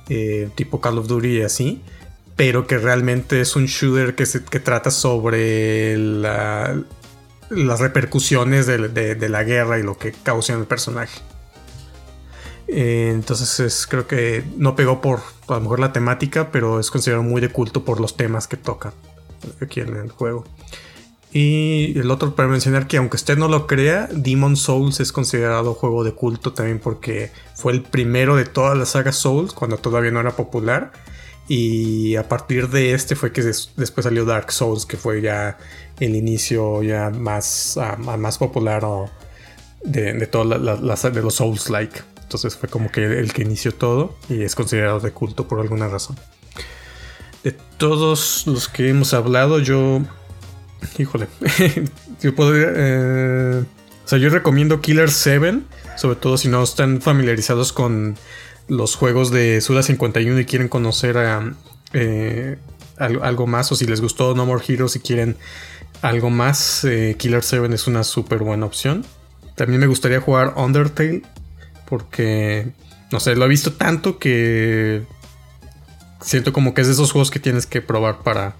C: eh, tipo Call of Duty y así pero que realmente es un shooter que, se, que trata sobre las repercusiones de, la guerra y lo que causa en el personaje. Eh, entonces creo que no pegó por a lo mejor la temática, pero es considerado muy de culto por los temas que toca aquí en el juego. Y el otro para mencionar que aunque usted no lo crea, Demon Souls es considerado juego de culto también porque fue el primero de todas las sagas Souls cuando todavía no era popular y a partir de este fue que después salió Dark Souls, que fue ya el inicio ya más, ah, más popular de, de todas las de los Souls like. Entonces fue como que el que inició todo y es considerado de culto por alguna razón. De todos los que hemos hablado, yo. Híjole. yo podría. Eh, o sea, yo recomiendo Killer 7. Sobre todo si no están familiarizados con los juegos de Suda 51 y quieren conocer a, eh, algo, más, o si les gustó No More Heroes y quieren algo más, eh, Killer 7 es una súper buena opción. También me gustaría jugar Undertale, porque, no sé, lo he visto tanto que siento como que es de esos juegos que tienes que probar para,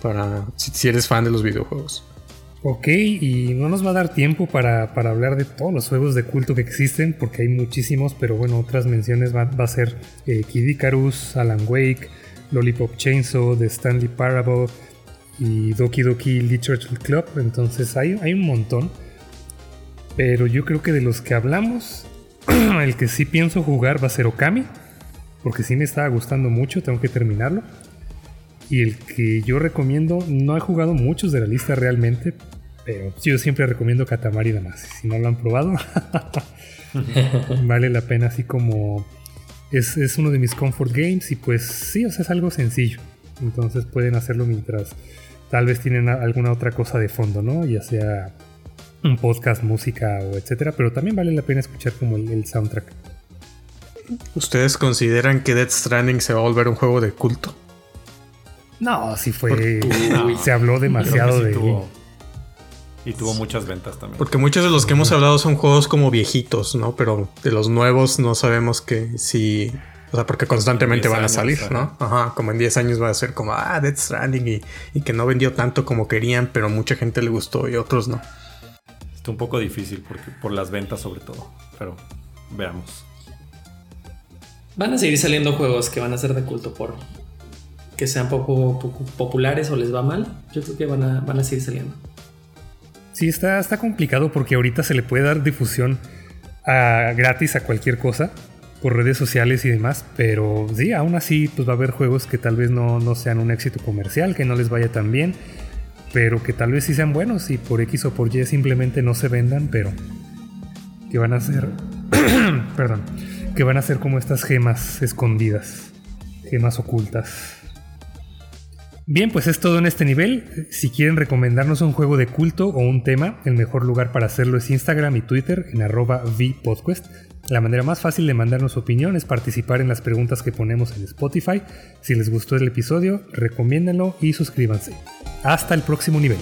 C: para si eres fan de los videojuegos.
A: Ok, y no nos va a dar tiempo para, hablar de todos los juegos de culto que existen, porque hay muchísimos, pero bueno, otras menciones va, a ser eh, Kid Icarus, Alan Wake, Lollipop Chainsaw, The Stanley Parable y Doki Doki Literature Club, entonces hay, hay un montón. Pero yo creo que de los que hablamos, el que sí pienso jugar va a ser Okami, porque sí me estaba gustando mucho, tengo que terminarlo. Y el que yo recomiendo, no he jugado muchos de la lista realmente, pero yo siempre recomiendo Katamari más. Si no lo han probado, vale la pena así como... Es, es, uno de mis comfort games y pues sí, o sea, es algo sencillo. Entonces pueden hacerlo mientras tal vez tienen alguna otra cosa de fondo, ¿no? Ya sea un podcast, música o etcétera, pero también vale la pena escuchar como el, el soundtrack.
C: ¿Ustedes consideran que Death Stranding se va a volver un juego de culto?
A: No, sí fue. se habló demasiado de.
D: y tuvo muchas ventas también.
C: Porque muchos de los que hemos hablado son juegos como viejitos, ¿no? Pero de los nuevos no sabemos que si. O sea, porque constantemente van a salir, ¿no? Ajá, como en 10 años va a ser como, ah, Dead Stranding y, que no vendió tanto como querían, pero mucha gente le gustó y otros no.
D: Está un poco difícil porque, por las ventas sobre todo, pero veamos.
B: Van a seguir saliendo juegos que van a ser de culto por que sean poco, populares o les va mal, yo creo que van a, van a seguir saliendo.
A: Sí, está, está complicado porque ahorita se le puede dar difusión gratis a cualquier cosa por redes sociales y demás, pero sí, aún así pues va a haber juegos que tal vez no, no sean un éxito comercial, que no les vaya tan bien, pero que tal vez sí sean buenos y por X o por Y simplemente no se vendan, pero que van a ser, perdón, que van a ser como estas gemas escondidas, gemas ocultas. Bien, pues es todo en este nivel. Si quieren recomendarnos un juego de culto o un tema, el mejor lugar para hacerlo es Instagram y Twitter en arroba vpodquest. La manera más fácil de mandarnos opinión es participar en las preguntas que ponemos en Spotify. Si les gustó el episodio, recomiéndenlo y suscríbanse. Hasta el próximo nivel.